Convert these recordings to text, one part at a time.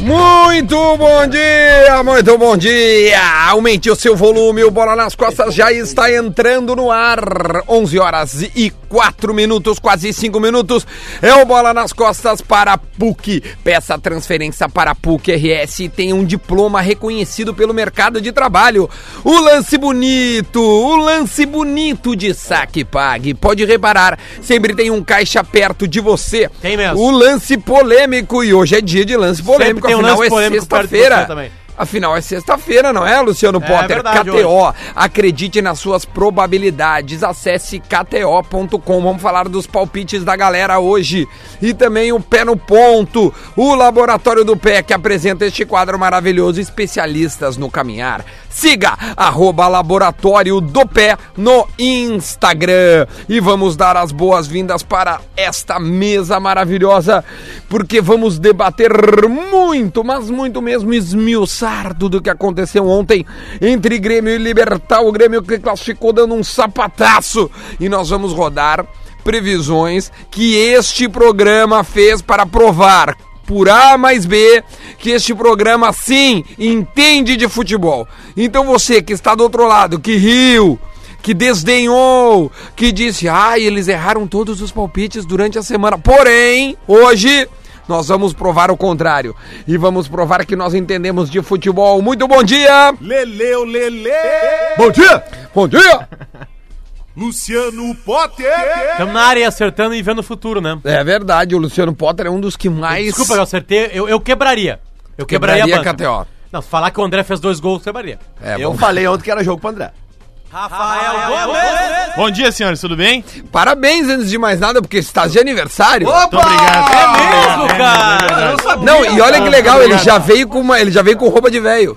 Muito bom dia, muito bom dia. Aumente o seu volume, o Bola nas Costas já está entrando no ar. 11 horas e 4 minutos, quase 5 minutos. É o Bola nas Costas para PUC. Peça transferência para PUC RS e tem um diploma reconhecido pelo mercado de trabalho. O lance bonito, o lance bonito de saque pague. Pode reparar, sempre tem um caixa perto de você. Tem mesmo. O lance polêmico e hoje é dia de lance polêmico. Tem um lance é polêmico perto de você também. Afinal é sexta-feira, não é, Luciano Potter? verdade, KTO. Acredite nas suas probabilidades. Acesse kto.com. Vamos falar dos palpites da galera hoje. E também o Pé no Ponto, o Laboratório do Pé, que apresenta este quadro maravilhoso. Especialistas no caminhar. Siga arroba Laboratório do Pé no Instagram. E vamos dar as boas-vindas para esta mesa maravilhosa, porque vamos debater muito, mas muito mesmo esmiuçar tudo que aconteceu ontem entre Grêmio e Libertar. O Grêmio que classificou dando um sapataço. E nós vamos rodar previsões que este programa fez para provar por A mais B que este programa sim entende de futebol. Então você que está do outro lado, que riu, que desdenhou, que disse, ai, eles erraram todos os palpites durante a semana. Porém, hoje nós vamos provar o contrário e vamos provar que nós entendemos de futebol. Muito bom dia! Leleu, Lele! Bom dia! Bom dia! Luciano Potter! Estamos na área acertando e vendo o futuro, né? É verdade, o Luciano Potter é um dos que mais Desculpa, eu acertei. Eu, eu quebraria. Eu quebraria, quebraria a banca. KTO. Não, falar que o André fez dois gols, quebraria. É, Eu bom. falei ontem que era jogo pro André. Rafael Gomes! Bom dia, senhores, tudo bem? Parabéns antes de mais nada, porque está de aniversário. Muito obrigado. É mesmo, cara? Não, e olha que legal, ele já veio com uma, ele já veio com roupa de velho,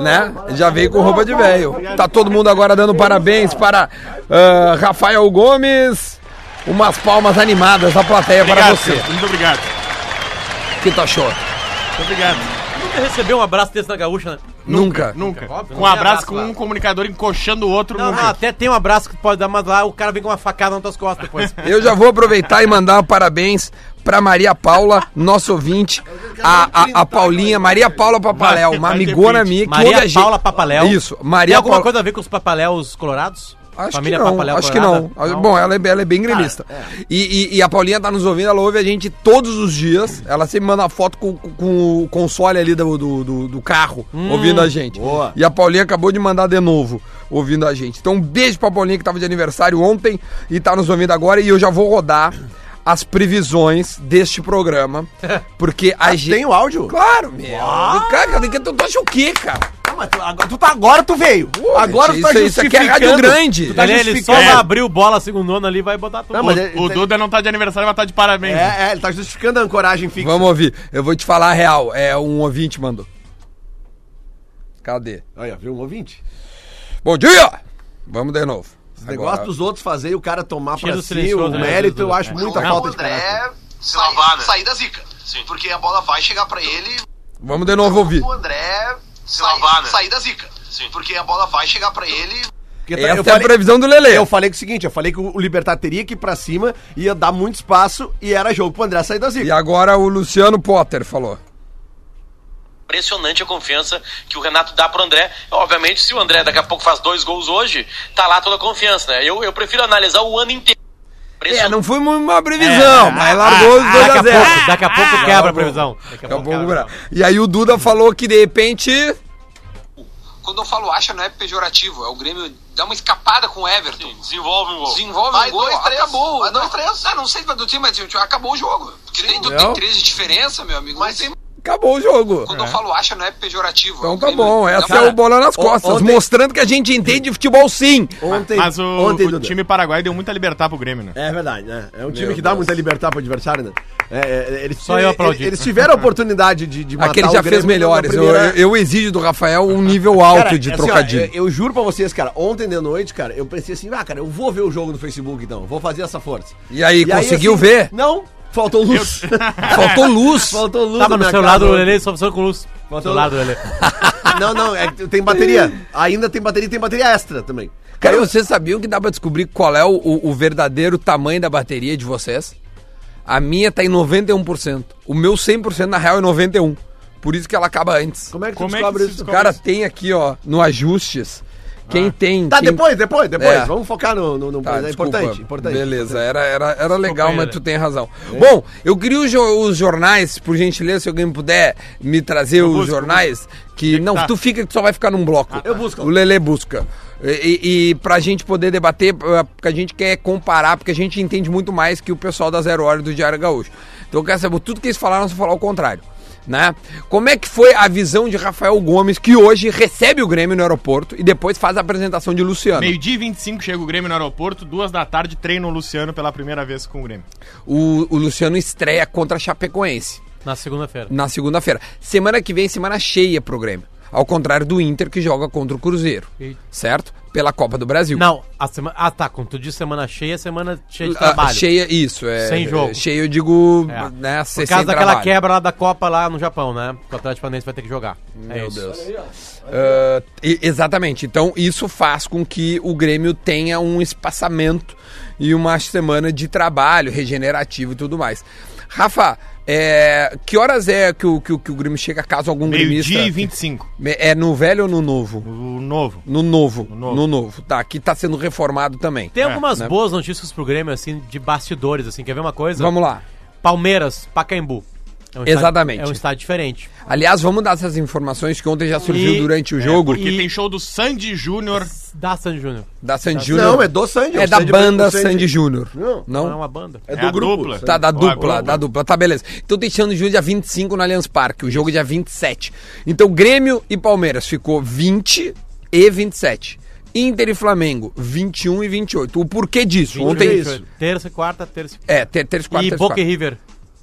né? Ele já veio com roupa de velho. Tá todo mundo agora dando parabéns para ah, Rafael Gomes. Umas palmas animadas da plateia para Obrigado, você. senhores, muito obrigado. O que tu achou? Muito obrigado. Nunca recebeu um abraço desse na gaúcha, né? Nunca. Nunca. Óbvio, não um tem abraço com lá. um comunicador encoxando o outro. Não, nunca. não, até tem um abraço que pode dar, mas lá o cara vem com uma facada nas tuas costas depois. Eu já vou aproveitar e mandar um parabéns para Maria Paula, nosso ouvinte, a, a, a Paulinha, Maria Paula Papaléu, uma amigona minha que Maria ouve a gente- Paula Papaléu. Isso, Tem Maria alguma Paula. coisa a ver com os papaléus colorados? Acho Família que não, Papaléu acho que não. Colorada? Bom, ela é, ela é bem gremista. E, e- e a Paulinha tá nos ouvindo, ela ouve a gente todos os dias. Ela sempre manda foto com, com- o console ali do, do, do- carro, ouvindo a gente. boa. E a Paulinha acabou de mandar de novo, ouvindo a gente. Então, um beijo pra Paulinha que tava de aniversário ontem e tá nos ouvindo agora. E eu já vou rodar as previsões deste programa. Porque a gente. Tem o áudio? Claro, meu. Cara, tu, tu acha o quê, cara? Ah, mas tu, agora, tu tá, agora tu veio. agora tu isso, tá isso aqui é Rádio justificando. Grande. Tu tá ele, ele só justificando. vai abrir o bola segundona ali e vai botar tudo. Não, O, ele- o ele- Duda não tá de aniversário, mas tá de parabéns. É, é, ele tá justificando a ancoragem fixa. Vamos ouvir. Eu vou te falar a real. É um ouvinte mandou. Cadê? Olha, viu um ouvinte? Bom dia! Vamos de novo. Esse negócio dos outros fazer e o cara tomar Tira pra o si o né, mérito, eu acho muita Não, falta de André caráter. sair, Lavada. sair da zica. Porque a bola vai chegar pra ele Vamos de novo ouvir. o André sair, lavar, né? sair da zica. Porque a bola vai chegar pra ele Porque tá- Essa eu é a previsão do Lele. eu falei que o seguinte, eu falei que o Libertar teria que ir pra cima, ia dar muito espaço e era jogo pro André sair da E zica. agora o Luciano Potter falou. impressionante a confiança que o Renato dá pro André. Obviamente, se o André daqui a pouco faz dois gols hoje, tá lá toda a confiança, né? Eu, eu prefiro analisar o ano inteiro. É, não foi uma previsão, mas largou os 2 Daqui a a 0 pouco, daqui a pouco quebra a previsão. Daqui a Daqui a pouco pouco, quebra. bra- E aí o Duda falou que de repente. Quando eu falo acha, não é pejorativo. É o Grêmio dá uma escapada com o Everton. Desenvolve um gol. Desenvolve Vai um gol, dois, três. acabou. Vai dois, três. Ah, não sei se vai do time, mas acabou o jogo. Porque tem três de diferença, meu amigo. Mas- tem- Acabou o jogo. Quando eu falo acha, não é pejorativo. Então É o tá bom, essa uma- é o bola nas costas, ontem- mostrando que a gente entende de futebol sim. Ontem, Mas o, ontem o time paraguai deu muita libertar pro Grêmio, né? É verdade, né? É um time Meu que dá Deus. muita liberdade pro adversário, né? É, é, eles, Só eu aplaudi. Eles tiveram a oportunidade de, de matar Aquele o já Grêmio fez melhores. primeira- eu- eu exijo do Rafael um nível alto Cara, de assim, ó, trocadilho. eu, eu juro pra vocês, cara, ontem de noite, cara, eu pensei assim, ah, cara, eu vou ver o jogo no Facebook então, vou fazer essa força. E aí, conseguiu assim, ver? Não, faltou luz. Faltou luz. faltou luz. Tava no celular do. Lele, só funcionando com luz. Faltou- celular do Lele. Não, não, é que tem bateria. Ainda tem bateria e tem bateria extra também. Cara, vocês sabiam que dá pra descobrir qual é o, o- o verdadeiro tamanho da bateria de vocês? A minha tá em 91%. O meu 100% na real é 91%. Por isso que ela acaba antes. Como é que tu Como é que descobre isso? descobre? Cara, tem aqui, ó, no ajustes. Quem tem. Tá, quem... depois, depois, depois. É. Vamos focar no. no, no- Tá, é desculpa. importante, importante. Beleza, era, era, era legal, mas né? tu tem razão. Bom, eu queria os, jo- os jornais, por gentileza, se alguém puder me trazer os busco, jornais. Que, não, tá. tu fica que tu só vai ficar num bloco. Eu busco. O Lele busca. E, e, pra gente poder debater, eh, porque a gente quer comparar, porque a gente entende muito mais que o pessoal da Zero Hora e do Diário Gaúcho. Então eu quero saber tudo que eles falaram, se falar o contrário. Né? Como é que foi a visão de Rafael Gomes, que hoje recebe o Grêmio no aeroporto e depois faz a apresentação de Luciano? Meio-dia e 25 chega o Grêmio no aeroporto, duas da tarde treina o Luciano pela primeira vez com o Grêmio. O, o Luciano estreia contra a Chapecoense Na segunda-feira. na segunda-feira. Semana que vem, semana cheia pro Grêmio. Ao contrário do Inter, que joga contra o Cruzeiro. E- Certo? Pela Copa do Brasil. Não, a semana. Ah, tá. Quando tu diz semana cheia, semana cheia de Ah, trabalho. cheia, isso. É, Sem jogo. é, Cheia, eu digo, É. né? Por causa daquela trabalho. quebra lá da Copa lá no Japão, né? O Atlético Paranaense vai ter que jogar. é Meu isso. Deus. Ah, e- exatamente. Então, isso faz com que o Grêmio tenha um espaçamento e uma semana de trabalho regenerativo e tudo mais. Rafa, é, que horas é que o, que, o- que o Grêmio chega caso algum gremista... Meio-dia e 25. É no velho ou no novo? O novo. No novo, no novo. novo. Tá, aqui tá sendo reformado também. Tem algumas né? boas notícias pro Grêmio, assim, de bastidores, assim. Quer ver uma coisa? Vamos lá. Palmeiras, Pacaembu. É um Exatamente. Estádio, é um estádio diferente. Aliás, vamos dar essas informações que ontem já surgiu E- durante o É, jogo porque E- tem show do Sandy Júnior. Da Sandy Júnior. da Sandy Júnior. Não, é do Sandy. É o da Sandy- banda Sandy- Sandy Júnior. Não. Não é uma banda. É É do grupo. dupla. Tá, da dupla, da dupla. Tá, beleza. Então tem Sandy Júnior dia 25 no Allianz Parque. O jogo é dia 27. Então Grêmio e Palmeiras ficou 20 e 27. Inter e Flamengo, 21 e 28. O porquê disso? Ontem. é isso. Terça e quarta, terça É, ter- terça, quarta, e terça, Boca e quarta. River.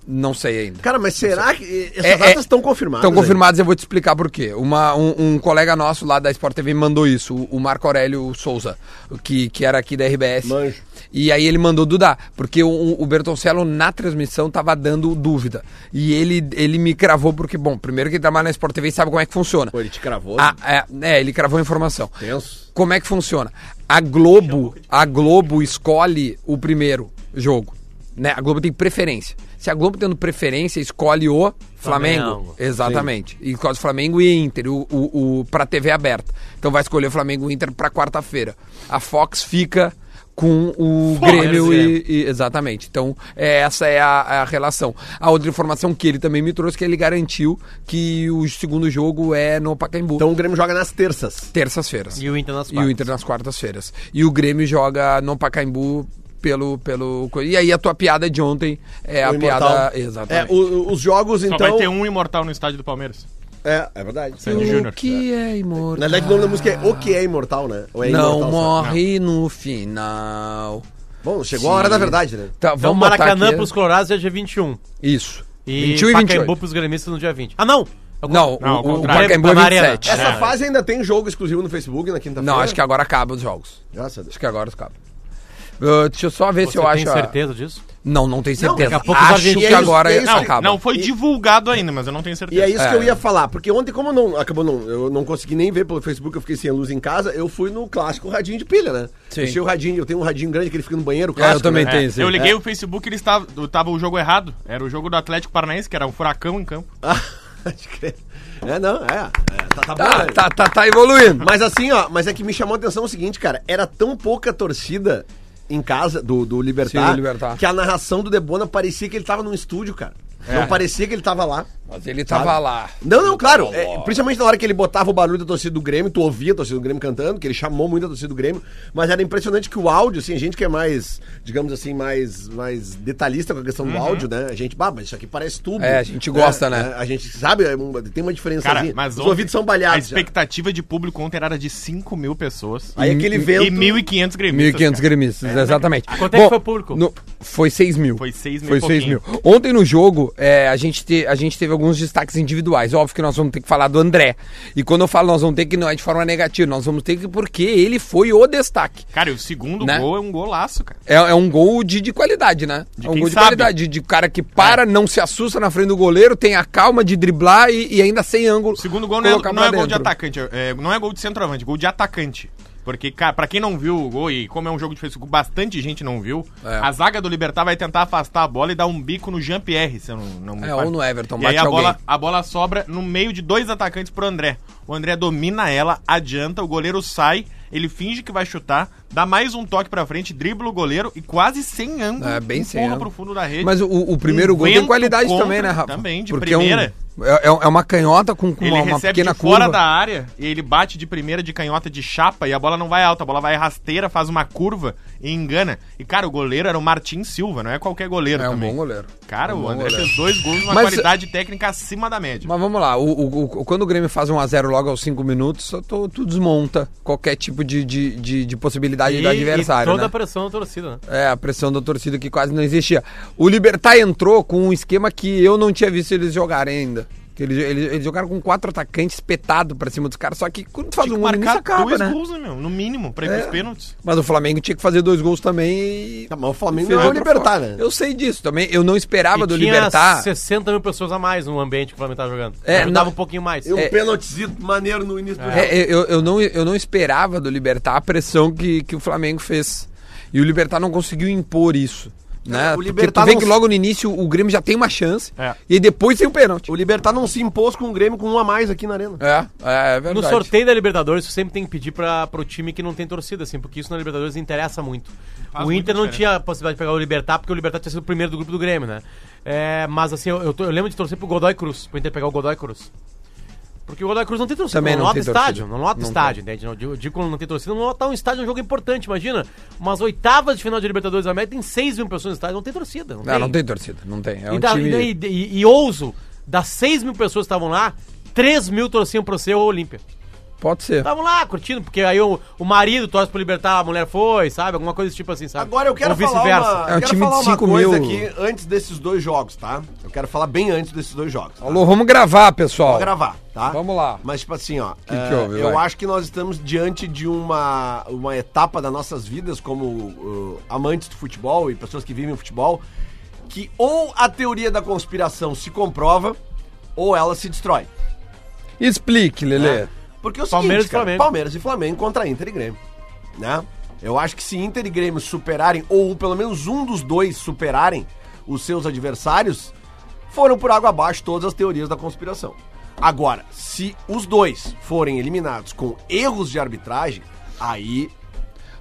Não sei ainda. Cara, mas será que essas É, datas é- estão confirmadas? Estão aí? confirmados, eu vou te explicar por quê. Uma, um, um colega nosso lá da Sport TV me mandou isso, o, Marco Aurélio Souza, que, que era aqui da RBS. Manjo. E aí ele mandou Dudá, porque o, o Bertoncello na transmissão tava dando dúvida. E ele, ele me cravou porque, bom, primeiro que ele trabalha na Sport TV sabe como é que funciona. Pô, ele te cravou. Ah, é, é, ele cravou a informação. Tenso. Como é que funciona? A Globo, a Globo escolhe o primeiro jogo. Né? A Globo tem preferência. Se a Globo tendo preferência, escolhe o Flamengo. Flamengo. Exatamente. E escolhe Flamengo e Inter, o, o, o, pra TV aberta. Então vai escolher o Flamengo e Inter pra quarta-feira. A Fox fica com o Grêmio e, e- Exatamente. Então, é, essa é a, a relação. A outra informação que ele também me trouxe que ele garantiu que o segundo jogo é no Pacaembu. Então o Grêmio joga nas terças. terças-feiras. E o Inter nas E o quartas. Inter nas quartas-feiras. E o Grêmio joga no Pacaembu pelo. pelo e aí a tua piada de ontem é a O Imortal. piada. É, Exatamente. o- os jogos, Só então. vai ter um imortal no estádio do Palmeiras. É, é verdade. Sandy o Júnior. que é imortal? Na verdade, o nome da música é O Que É Imortal, né? Ou é não Imortal morre no final. Bom, chegou a hora da verdade, né? Tá, Então, vamos botar Maracanã aqui. pros Colorados é dia 21. Isso. E 21 e Pacaembu 28. pros gremistas no dia 20. Ah, não! É o- Não, Não, o, o contrário. Pacaembu é Na Arena. 27. Essa É. fase ainda tem jogo exclusivo no Facebook na quinta-feira? Não, acho que agora acaba os jogos. Graças a Deus. Acho que agora acaba. Uh, deixa eu só ver Você se eu tem acho. a- certeza disso? Não, não tenho certeza. daqui a pouco acho argentinos- que agora E é isso, Não, acaba. não foi E- divulgado ainda, mas eu não tenho E certeza. é isso É. que eu ia falar, porque ontem, como não, acabou não, eu não consegui nem ver pelo Facebook, eu fiquei sem a luz em casa, eu fui no clássico radinho de pilha, né? Sim. Eu tinha o radinho, eu tenho um radinho grande que ele fica no banheiro, É, clássico, eu também né? tenho É, esse. eu liguei o Facebook e ele estava, tava o jogo errado. Era o jogo do Atlético Paranaense, que era um furacão em campo. Ah, pode crer. É, não, é. é, tá, tá bom, Tá, né? tá, tá, tá evoluindo. Mas assim, ó, mas é que me chamou a atenção o seguinte, cara, era tão pouca torcida em casa do, do Libertar, Sim, Libertar. que a narração do Debona parecia que ele tava num estúdio, cara. É. Não parecia que ele tava lá. Mas ele tava Sabe? lá. Não, não, claro. é, principalmente na hora que ele botava o barulho da torcida do Grêmio, tu ouvia a torcida do Grêmio cantando, que ele chamou muito a torcida do Grêmio, mas era impressionante que o áudio, assim, a gente que é mais, digamos assim, mais, mais detalhista com a questão do áudio, né? A gente, bah, mas isso aqui parece tudo. É, a gente gosta, né? A gente sabe, é tem uma diferença Cara, mas Os ontem, ouvidos são A balhados. já. expectativa de público ontem era de 5 mil pessoas. Aí aquele vento. E 1.500 gremistas. 1.500 cara. gremistas, exatamente. Quanto é que foi o público? no- foi 6 mil. Foi 6 mil Foi e 6 pouquinho. mil. Ontem no jogo, é, a, gente te- a gente teve alguns destaques individuais. Óbvio que nós vamos ter que falar do André. E quando eu falo nós vamos ter que, não é de forma negativa, nós vamos ter que porque ele foi o destaque. Cara, e o segundo Né? gol é um golaço, cara. É, é um gol de, de qualidade, né? De é um quem gol de sabe. qualidade. De, cara que para, não se assusta na frente do goleiro, tem a calma de driblar e, e ainda sem ângulo. O segundo gol não é, não é gol de atacante, é, não é gol de centroavante, é gol de atacante. Porque, cara, pra quem não viu o gol, e como é um jogo de Facebook, bastante gente não viu, É. a zaga do Libertar vai tentar afastar a bola e dar um bico no Jean-Pierre, se eu não, não me É, ou no Everton, E aí a alguém. bola, a bola sobra no meio de dois atacantes pro André. O André domina ela, adianta, o goleiro sai, ele finge que vai chutar, dá mais um toque pra frente, dribla o goleiro e quase sem ângulo, É, bem sem ângulo. pro fundo da rede. Mas o, o primeiro Um gol tem qualidade contra, também, né, Rafa? também, de Porque é um- primeira. É, é uma canhota com, com Ele uma, uma recebe pequena de fora curva. da área e ele bate de primeira de canhota de chapa e a bola não vai alta, a bola vai rasteira, faz uma curva e engana. E, cara, o goleiro era o Martin Silva, não é qualquer goleiro É um também. bom goleiro. Cara, É um o André goleiro. fez dois gols numa Mas- qualidade técnica acima da média. Mas vamos lá, o, o- o- quando o Grêmio faz 1x0 logo aos 5 minutos, tu, tu desmonta qualquer tipo de, de, de, de possibilidade do adversário. toda né? a pressão da torcida, né? É, a pressão da torcida que quase não existia. O Libertar entrou com um esquema que eu não tinha visto eles jogarem ainda. Que eles, eles, eles jogaram com quatro atacantes espetados pra cima dos caras, só que quando tu faz Tinha um gol marcar acaba, dois né? gols, né, meu? No mínimo, pra ir É. pros pênaltis. Mas o Flamengo tinha que fazer dois gols também e... Tá, mas o Flamengo fez não é o Libertar, né? Eu sei disso também. Eu não esperava E do tinha Libertar. 60 mil pessoas a mais no ambiente que o Flamengo tava jogando. É, Ajudava não- um pouquinho mais. E um É. pênaltizinho maneiro no início do jogo. É, eu, eu, não, eu não esperava do Libertar a pressão que, que o Flamengo fez. E o Libertar não conseguiu impor isso. Né? o Porque Libertad tu vê não que logo no início o Grêmio já tem uma chance. É. E depois tem o pênalti. O Libertar não se impôs com o Grêmio com um a mais aqui na arena. É, é, é verdade. No sorteio da Libertadores, você sempre tem que pedir pra, pro time que não tem torcida, assim, porque isso na Libertadores interessa muito. Faz o Inter não diferença. tinha a possibilidade de pegar o Libertar, porque o Libertar tinha sido o primeiro do grupo do Grêmio, né? É, mas assim, eu, eu, tô- eu lembro de torcer pro Godoy Cruz, pro Inter pegar o Godoy Cruz. Porque o Godoy Cruz não tem torcida, Também não, não lota tem estádio, torcida. não lota Não estádio, entende? Não, digo, não tem torcida, não lota um estádio, é um jogo importante, imagina. Umas oitavas de final de Libertadores da América tem 6 mil pessoas no estádio, não tem torcida. Não, Não, não tem torcida, não tem. É um e, da- time... e, e- e ouso, das 6 mil pessoas que estavam lá, 3 mil torciam pro seu Olímpia. Pode ser. Estavam lá curtindo, porque aí o, o marido torce pro Libertar, a mulher foi, sabe? Alguma coisa desse tipo assim, sabe? Agora eu quero Ou falar vice-versa. uma, É um eu quero time de falar uma 5 coisa mil. aqui antes desses dois jogos, tá? Eu quero falar bem antes desses dois jogos. tá? Alô, vamos gravar, pessoal. Vou gravar, tá? Vamos lá. Mas, tipo assim, ó. que é, houve, eu vai? acho que nós estamos diante de uma, uma etapa das nossas vidas como uh, amantes do futebol e pessoas que vivem o futebol, que ou a teoria da conspiração se comprova ou ela se destrói. Explique, Lelê. né? Porque é o Palmeiras seguinte, e cara, Flamengo. Palmeiras e Flamengo contra Inter e Grêmio, né? Eu acho que se Inter e Grêmio superarem, ou pelo menos um dos dois superarem os seus adversários, foram por água abaixo todas as teorias da conspiração. Agora, se os dois forem eliminados com erros de arbitragem, aí...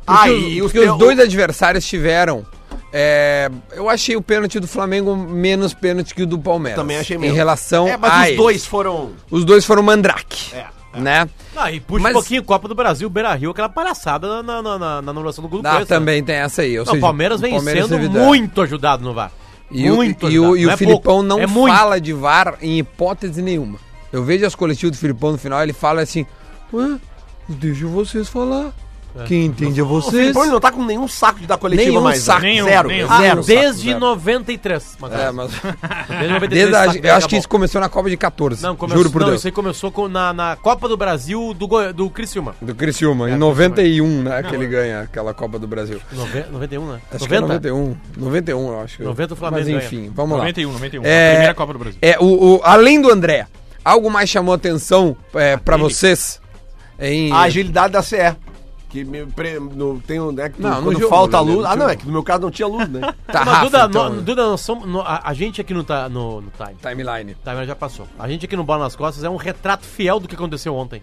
Porque, aí os, porque os dois adversários tiveram. é, eu achei o pênalti do Flamengo menos pênalti que o do Palmeiras. Também achei Em mesmo. relação É, mas a os eles. dois foram... Os dois foram mandrake. É, é. Né? Ah, e puxa Mas- um pouquinho, Copa do Brasil, Beira Rio, aquela palhaçada na, na, na, na anulação do do Ah, Cuesta. também tem essa aí. ou Não, o seja, Palmeiras vem Palmeiras sendo muito ajudado no VAR. E, o, muito e, o, e o é Filipão pouco, não é fala de VAR em hipótese nenhuma. Eu vejo as coletivas do Filipão no final, ele fala assim: Ué, deixa vocês falar. É. Quem entende é O vocês. Filipão ele não tá com nenhum saco de dar coletiva Nenhum mais. né? saco. Nenhum, zero. nenhum. Ah, zero. desde zero. 93. Matheus. É, mas. Desde 93. Desde a- eu acho que isso começou na Copa de 14. Não, começou, juro por não Deus. isso aí começou com- na, na Copa do Brasil do, do Criciúma. Do Criciúma, É, em 91, né? Que ele ganha aquela Copa do Brasil. Nove- 91, né? Acho que é 91. 91, eu acho. 90 o Flamengo Mas enfim, vamos lá. 91, 91. É, A primeira Copa do Brasil. É, o, o- além do André, algo mais chamou atenção é, pra vocês? Em, A agilidade da CE. Que me pre, no, tem um, né, que Não, quando jogo, falta no luz. Ah, não, é que no meu caso não tinha luz, né? tá, Mas, Rafa, Duda, então, no- Duda, nós somos- no- a, a gente aqui no, no, no Time. timeline. Time já passou. A gente aqui no Bola nas Costas é um retrato fiel do que aconteceu ontem.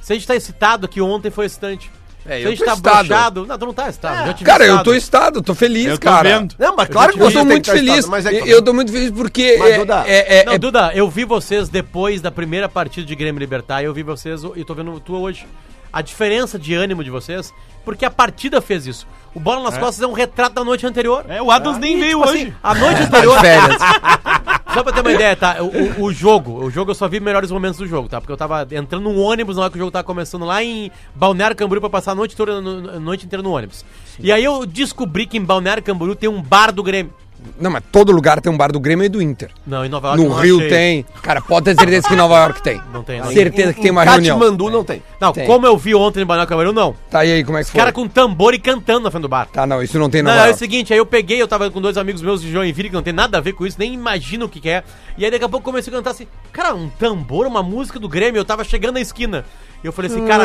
Se a gente tá excitado aqui ontem foi excitante. É, Se eu a gente tô tá excitado. broxado. Não, tu não tá te vi Cara, eu excitado. tô estado, tô feliz, Eu tô cara. vendo. Não, mas claro que Eu tô muito que feliz. mas é que- Eu- Eu tô muito feliz porque. Mas, é, Duda, é- é- Não, é- Duda, eu vi vocês depois da primeira partida de Grêmio Libertar, eu vi vocês e tô vendo tu hoje. A diferença de ânimo de vocês, porque a partida fez isso. O Bola nas Costas é um retrato da noite anterior. É, o Adams nem E, veio tipo hoje. assim, a noite anterior. Só pra ter uma ideia, tá? O, o- o jogo, o jogo eu só vi melhores momentos do jogo, tá? Porque eu tava entrando num ônibus na hora que o jogo tava começando lá em Balneário Camboriú pra passar a noite, toda, no- a noite inteira no ônibus. E aí eu descobri que em Balneário Camboriú tem um bar do Grêmio. Não, mas todo lugar tem um bar do Grêmio e do Inter. Não, em Nova York No não Rio achei. tem. Cara, pode ter certeza que em Nova York tem. Não tem, não. Certeza que tem uma Em reunião. Katmandu não tem. Não, Tem. como eu vi ontem em Balneário Camboriú, não. Tá e aí, como é que Os foi? caras com tambor e cantando na frente do bar. Tá, não, isso não tem em Não, Nova é o York. seguinte, aí eu peguei, eu tava com dois amigos meus de Joinville, que não tem nada a ver com isso, nem imagino o que, que é. E aí daqui a pouco comecei a cantar assim, cara, um tambor, uma música do Grêmio, eu tava chegando na esquina. E eu falei assim, cara,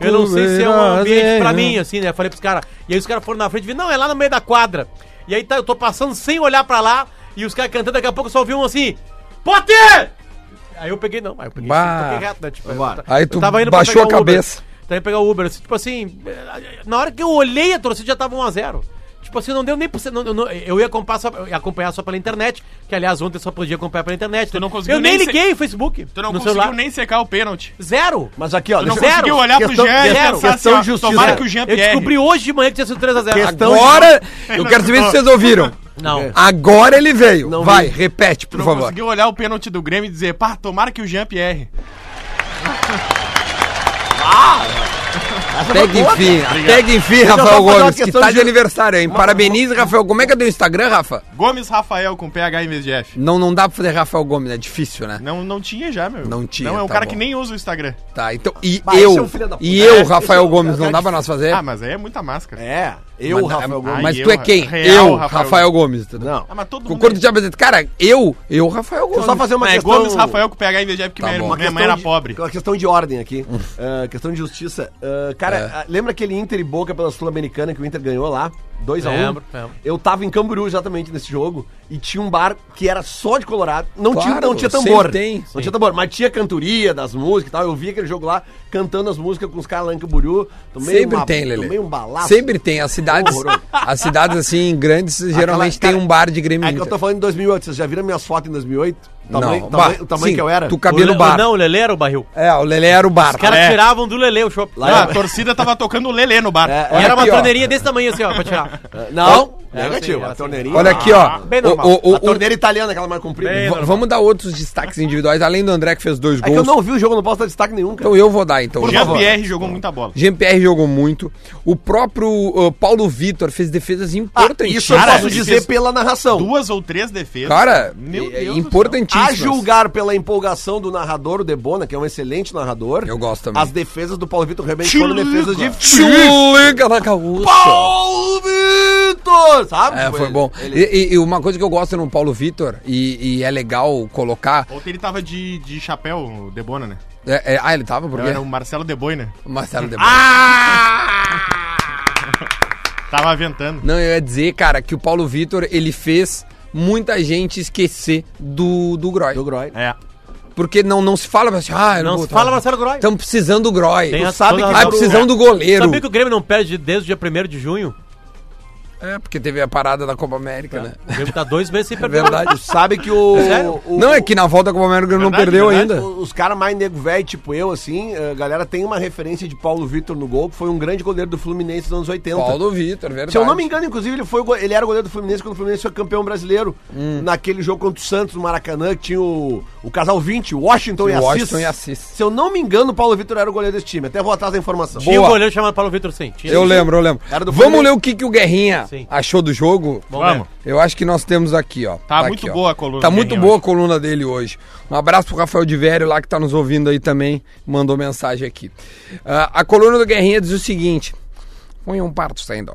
eu não sei se é um ambiente pra mim, assim, né? Eu falei pros caras. E aí os caras foram na frente e viram, não, é lá no meio da quadra. E aí tá, eu tô passando sem olhar pra lá, e os caras cantando, daqui a pouco eu só ouvi um assim, Potter! Aí eu peguei, não, aí eu peguei, Bah. toquei reto, né? Tipo, eu- Bora. Aí eu tu tava indo pra baixou a Uber. cabeça. Tava indo pegar o Uber, assim, tipo assim, na hora que eu olhei a torcida já tava 1x0. Tipo assim, não deu nem pra você. eu ia acompanhar só, acompanhar só pela internet, que aliás ontem eu só podia acompanhar pela internet. Tu não conseguiu eu nem nem se- liguei o Facebook. Tu não no conseguiu celular. nem secar o pênalti. Zero. Mas aqui, ó, Tu não Zero. conseguiu olhar pro Questão- Jean e questão- assim, justiça. tomara que o Jean Eu descobri hoje de manhã que tinha sido 3x0. Questão- Agora, eu quero saber se vocês ouviram. Não. Agora ele veio. Não Vai, vi. repete, por não favor. conseguiu olhar o pênalti do Grêmio e dizer, pá, tomara que o Jean Pierre. Pega enfim, pega enfim, eu Rafael uma Gomes, que tá de de- aniversário, hein? Parabenize, Rafael. Como é que é teu Instagram, Rafa? Gomes Rafael com PH em vez de F. Não, não dá pra fazer Rafael Gomes, é difícil, né? Não, não tinha já, meu. Não tinha, Não, é um tá cara bom. que nem usa o Instagram. Tá, então. E Bah, esse é eu, um filho da puta. e É, eu, esse Rafael é Gomes, não dá pra nós fazer? Ah, mas aí é muita máscara. É, eu, Mas- Rafael Gomes. Mas tu é quem? real, eu, Rafael Rafael, Gomes. entendeu? Não. Ah, mas todo mundo Concordo é- de apresenta. Cara, eu, eu, Rafael Deixa Gomes. eu só fazer uma Mas é questão... Gomes Rafael com PH de F, porque Tá minha, irmã- Uma minha mãe era pobre. Uma questão de ordem aqui. Ah, questão de justiça. Ah, cara, ah, lembra aquele Inter e Boca pela Sul-Americana que o Inter ganhou lá? 2x1. Lembro, lembro. Eu tava em Camboriú exatamente nesse jogo e tinha um bar que era só de Colorado. Não, Claro, tinha, não tinha tambor. tem, não sim. tinha tambor, mas tinha cantoria das músicas e tal. Eu vi aquele jogo lá cantando as músicas com os caras lá em Camboriú. Tomei Sempre uma- tem, Lelê. Tomei um balaço. Sempre tem. As cidades, as cidades assim, grandes, geralmente Aquela- tem um bar de Grêmio É que eu tô falando em 2008. Vocês já viram minhas fotos em 2008? O tamanho, Não, o tamanho, o tamanho sim, que eu era? tu cabia O no bar. Não, o Lelê era o barril. É, o Lelê era o bar. Os caras É. tiravam do Lelê o chopp. Lá Ah, é- a torcida tava tocando o Lelê no bar. É, E era uma aqui, ó. torneirinha desse tamanho assim, ó, pra tirar. Não, Era negativo. assim, a torneirinha. Olha aqui, ó. Bem O- normal. o- o- a torneira italiana, aquela mais comprida. Vamos dar outros destaques individuais, além do André que fez dois É que gols. eu não vi o jogo, não posso dar destaque nenhum, cara. Então eu vou dar, então. Favor. Jean-Pierre jogou muita bola. Jean-Pierre jogou muito. O próprio uh, Paulo Vitor fez defesas Ah, importantíssimas. isso eu Cara, posso ele dizer pela narração. Duas ou três defesas. Cara, Meu é- é Deus do A julgar pela empolgação do narrador, o Debona, que é um excelente narrador. Eu gosto também. As defesas do Paulo Vitor realmente foram defesas de Chulica na gaúcha. Paulo Vitor! Sabe? É, foi ele- bom. ele- E, e- uma coisa que eu gosto no Paulo Vitor, e, e é legal colocar. Ontem ele tava de, de chapéu, o Debona, né? é- é- ah, ele tava? Por quê? Era o Marcelo Deboi, né? O Marcelo de Tava aventando. Não, eu ia dizer, cara, que o Paulo Vitor, ele fez muita gente esquecer do, do Groy. Do Groy. É. Porque não, não se fala assim, ah, eu Não se fala Marcelo Groy. Estamos precisando do Groy. Tem a- sabe toda que a Ah, razão. precisamos do goleiro. Sabia que o Grêmio não perde desde o dia 1 de junho? É, porque teve a parada da Copa América, né? O Grêmio tá dois meses sem É perder. verdade. Sabe que o. Sério? o- Não, é que na volta da Copa América ele não Verdade, perdeu verdade. ainda. Os caras mais nego velho, tipo eu, assim, a galera tem uma referência de Paulo Vitor no gol, que foi um grande goleiro do Fluminense nos anos 80. Paulo Vitor, verdade. Se eu não me engano, inclusive, ele, foi, o go- ele era goleiro do Fluminense quando o Fluminense foi campeão brasileiro. Hum. Naquele jogo contra o Santos, no Maracanã, que tinha o, o casal 20, Washington e Assis. Washington e Assis. Se eu não me engano, o Paulo Vitor era o goleiro desse time. Até vou atrás da informação. Tinha um Boa. goleiro chamado Paulo Vitor, sim. Tinha Eu sim. lembro, eu lembro. Era do Vamos Fluminense. ler o que, que o Guerrinha Sim. achou do jogo? Vamos. Eu acho que nós temos aqui, ó. Tá muito aqui, ó. boa a coluna Tá muito boa hoje. a coluna dele hoje. Um abraço pro Rafael de Vério lá que tá nos ouvindo aí também. Mandou mensagem aqui. Ah, a coluna do Guerrinha diz o seguinte: Foi um parto sem dó.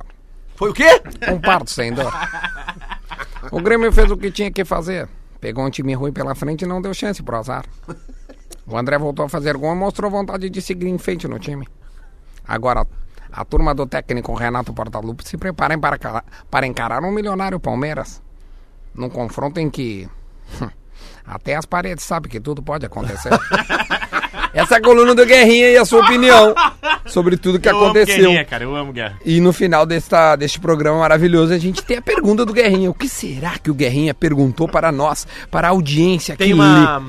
Foi o quê? Um parto sem dó. O Grêmio fez o que tinha que fazer. Pegou um time ruim pela frente e não deu chance pro azar. O André voltou a fazer gol e mostrou vontade de seguir em frente no time. Agora, a turma do técnico Renato Portaluppi se preparem para, para encarar um milionário Palmeiras. Num confronto em que hum, até as paredes sabem que tudo pode acontecer. Essa é a coluna do Guerrinha e a sua opinião sobre tudo que eu amo aconteceu. Guerrinha, cara, eu amo Guerra. E no final desta, deste programa maravilhoso, a gente tem a pergunta do Guerrinha. O que será que o Guerrinha perguntou para nós, para a audiência Tem que uma,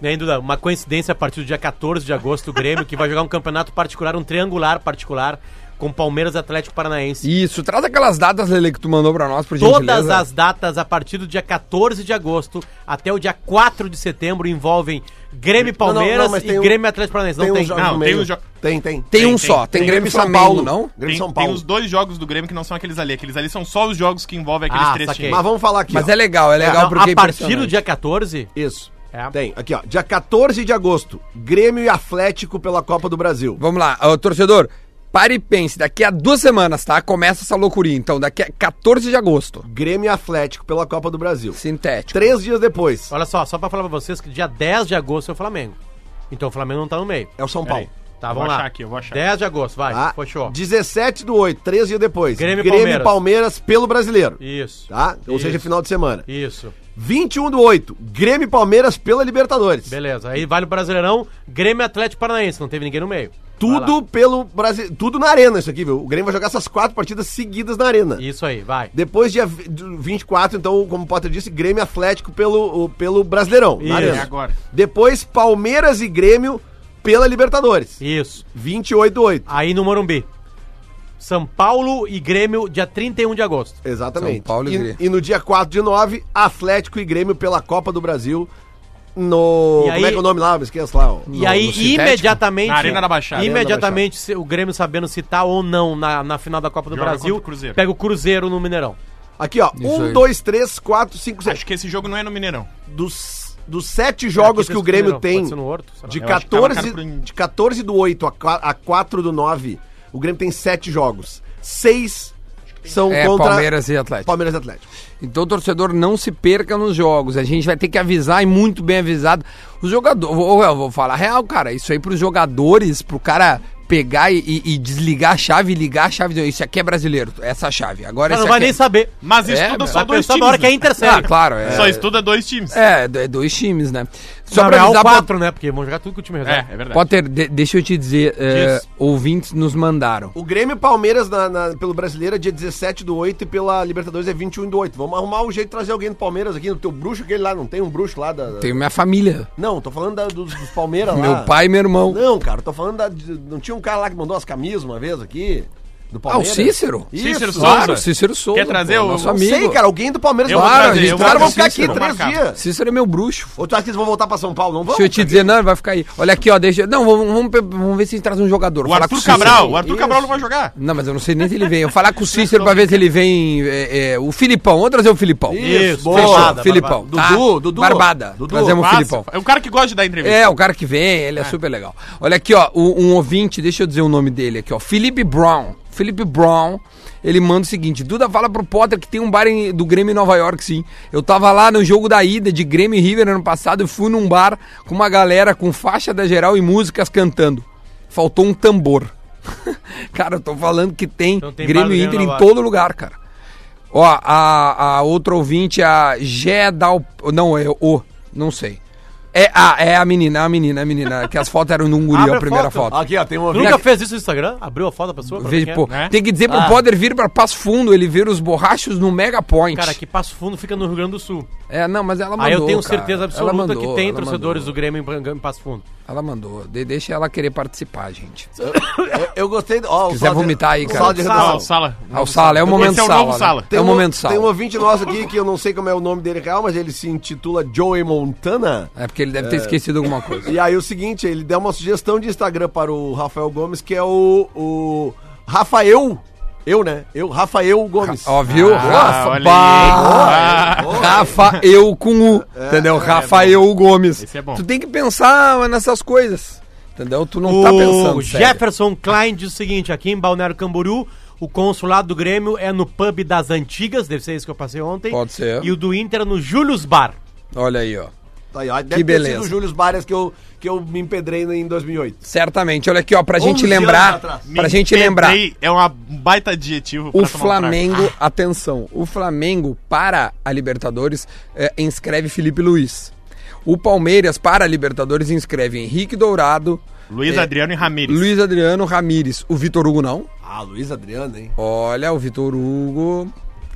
né, Duda, uma coincidência a partir do dia 14 de agosto, o Grêmio, que vai jogar um campeonato particular, um triangular particular, com Palmeiras Atlético Paranaense. Isso, traz aquelas datas, Lele, que tu mandou pra nós, por Todas gentileza. as datas a partir do dia 14 de agosto até o dia 4 de setembro envolvem Grêmio Não, não, Palmeiras não, mas e tem um- Grêmio Atlético Paranaense. Não Tem tem. Não, tem meio. uns jo- Tem, tem. Tem, um Tem, só, tem, tem. Grêmio e São Flamengo, Paulo. não? Grêmio Tem, São tem Paulo. os dois jogos do Grêmio que não são aqueles ali. Aqueles ali são só os jogos que envolvem aqueles Ah, três saquei. times. Mas vamos falar aqui. Mas ó. é legal, é legal Não, porque é a partir do dia 14, Isso. É. Tem. Aqui, ó. Dia 14 de agosto, Grêmio e Atlético pela Copa do Brasil. Vamos lá, ô, torcedor, pare e pense, daqui a duas semanas, tá? Começa essa loucurinha, então, daqui a 14 de agosto. Grêmio e Atlético pela Copa do Brasil. Sintético. Três dias depois, olha só, só pra falar pra vocês que dia 10 de agosto é o Flamengo. Então o Flamengo não tá no meio. é o São Paulo. Peraí. Tá, Eu vamos vou lá. achar aqui, eu vou achar. 10 de agosto, vai. Tá? Fechou. 17 do 8, três dias depois. Grêmio e Grêmio Palmeiras. Palmeiras pelo brasileiro. Isso. Tá? Ou Isso. seja, final de semana. Isso. 21 do 8, Grêmio e Palmeiras pela Libertadores. Beleza. Aí vale o Brasileirão, Grêmio e Atlético Paranaense. Não teve ninguém no meio. Tudo pelo Brasil. Tudo na arena, isso aqui, viu? O Grêmio vai jogar essas quatro partidas seguidas na arena. Isso aí, vai. Depois, dia vi- do 24, então, como o Potter disse, Grêmio e Atlético pelo, pelo Brasileirão. Isso. Na É arena. agora. Depois, Palmeiras e Grêmio pela Libertadores. Isso. 28 do 8. Aí no Morumbi. São Paulo e Grêmio, dia 31 de agosto. Exatamente. São Paulo e e, Grêmio. e no dia 4 de 9, Atlético e Grêmio pela Copa do Brasil. No. E aí- como é que é o nome lá? Me esqueço lá. ó. E aí, no imediatamente. Na Arena da Baixada. Imediatamente, se o Grêmio sabendo se tá ou não na, na final da Copa do Joga Brasil, o Cruzeiro. pega o Cruzeiro no Mineirão. Aqui, ó. Isso 1, aí. 2, 3, 4, 5, 6. Acho que esse jogo não é no Mineirão. Dos, dos sete jogos que o Grêmio tem. Horto? De Eu acho que tá 14, marcado pro- de 14 do 8 a, qua- a 4 do 9, o Grêmio tem 7 jogos. 6 são É, contra Palmeiras e Atlético. Palmeiras e Atlético. Então, torcedor, não se perca nos jogos. A gente vai ter que avisar e muito bem avisado. Os jogadores. Vou, eu vou falar real, cara. Isso aí pros jogadores, pro cara pegar e, e- desligar a chave e ligar a chave. Isso aqui é brasileiro, essa chave. Agora Cara, não esse vai aqui nem é- saber. Mas É, estuda mas só dois times. na hora que é né? intersérie. Ah, claro. É, Só estuda dois times. é, é dois times, né? Só pra avisar. quatro, né? Porque vão jogar tudo com o time É, reserva. é verdade. Potter, de- deixa eu te dizer, é, Diz. ouvintes nos mandaram. O Grêmio Palmeiras na, na- pelo Brasileiro é dia 17 do 8 e pela Libertadores é 21 do 8. Vamos arrumar um jeito de trazer alguém do Palmeiras aqui, no teu bruxo aquele lá. Não tem um bruxo lá da. da- Tenho minha família. Não, tô falando da- dos, dos Palmeiras lá. Meu pai e meu irmão. Não, cara, tô falando da. de- Não tinha um cara lá que mandou as camisas uma vez aqui? Do Ah, o Palmeiras? Cícero? Isso. Cícero Claro, Souza. Cícero Souza. Quer trazer o- nosso Não amigo. sei, cara, alguém do Palmeiras Eu vai- Claro, trazer, Os caras vão ficar o aqui Cícero, três dias. Cícero é meu bruxo. Ou tu acha que eles vão voltar pra São Paulo? Não vão? Deixa eu te dizer, não, ele vai ficar aí. Olha aqui, ó, deixa. Não, vamos, vamos, vamos ver se a gente traz um jogador. O Arthur. Cabral. O Arthur. Cabral não vai jogar. Não, mas eu não sei nem se ele vem. Eu vou falar com o Cícero pra ver se ele vem. é, é, o Filipão, vamos trazer o Filipão. Isso, boa. Filipão. Barbada. Dudu, Dudu. Barbada. Dudu, Trazemos o. Filipão. É um cara que gosta de dar entrevista. É, o cara que vem, ele é, super legal. Olha aqui, ó, o- um ouvinte, deixa eu dizer o nome dele aqui, ó. Felipe Brown. Felipe Brown, ele manda o seguinte: Duda fala pro Potter que tem um bar em- do Grêmio em Nova York, sim. Eu tava lá no jogo da ida de Grêmio e River ano passado e fui num bar com uma galera com faixa da geral e músicas cantando. Faltou um tambor. cara, eu tô falando que tem, Então tem Grêmio e Inter em Nova York. todo lugar, cara. Ó, a, a outra ouvinte, a Gedal. Não, é o. Não sei. É, ah, é a menina, é a menina, é a menina. Que as fotos eram de um guri, Abre a a primeira foto. foto. Aqui, ó, tem um Tu nunca fez isso no Instagram? Abriu a foto da pessoa? pra Veja, quem é? pô, né? tem que dizer pro Ah. Poder vir pra Passo Fundo, ele ver os borrachos no Mega Point. Cara, que Passo Fundo fica no Rio Grande do Sul. É, não, mas ela mandou. Aí eu tenho cara. certeza Ela absoluta mandou, que tem ela torcedores mandou. do Grêmio em, em Passo Fundo. Ela mandou. De- deixa ela querer participar, gente. Eu, eu gostei. do- Ó, o quiser sala de- vomitar aí, o cara. Sala de Sala, redação. sala. Ah, o Sala, é o momento Esse é o Sala. novo né? Sala. É o um- momento Sala. Tem um ouvinte nosso aqui que eu não sei como é o nome dele real, mas ele se intitula Joey Montana. É porque ele deve ter esquecido alguma coisa. E aí o seguinte, ele deu uma sugestão de Instagram para o Rafael Gomes, que é o, o Rafael. Eu, né? Eu, Rafael Gomes. Ó, viu? Ah, Rafa, olha bah, aí. Boa, Rafa, eu com U. entendeu? Rafael Gomes. Esse é bom. Tu tem que pensar nessas coisas. Entendeu? Tu não tá o pensando. sério. Jefferson Klein diz o seguinte: aqui em Balneário Camboriú, o consulado do Grêmio é no pub das antigas, deve ser isso que eu passei ontem. Pode ser. E o do Inter é no Julius Bar. Olha aí, ó. Tá aí, ó. Deve Que ter beleza. sido o Júlio Barrias que eu, que eu me empedrei em 2008. Certamente. Olha aqui, ó, pra gente 11 anos lembrar. Pra Me gente lembrar. É uma baita adjetivo O tomar um. Flamengo, atenção, o Flamengo para a Libertadores eh, inscreve Felipe Luiz. O Palmeiras para a Libertadores inscreve Henrique Dourado, Luiz É. Adriano e Ramires. Luiz Adriano Ramires. O Vitor Hugo não? Ah, Luiz Adriano, hein? Olha, o Vitor Hugo.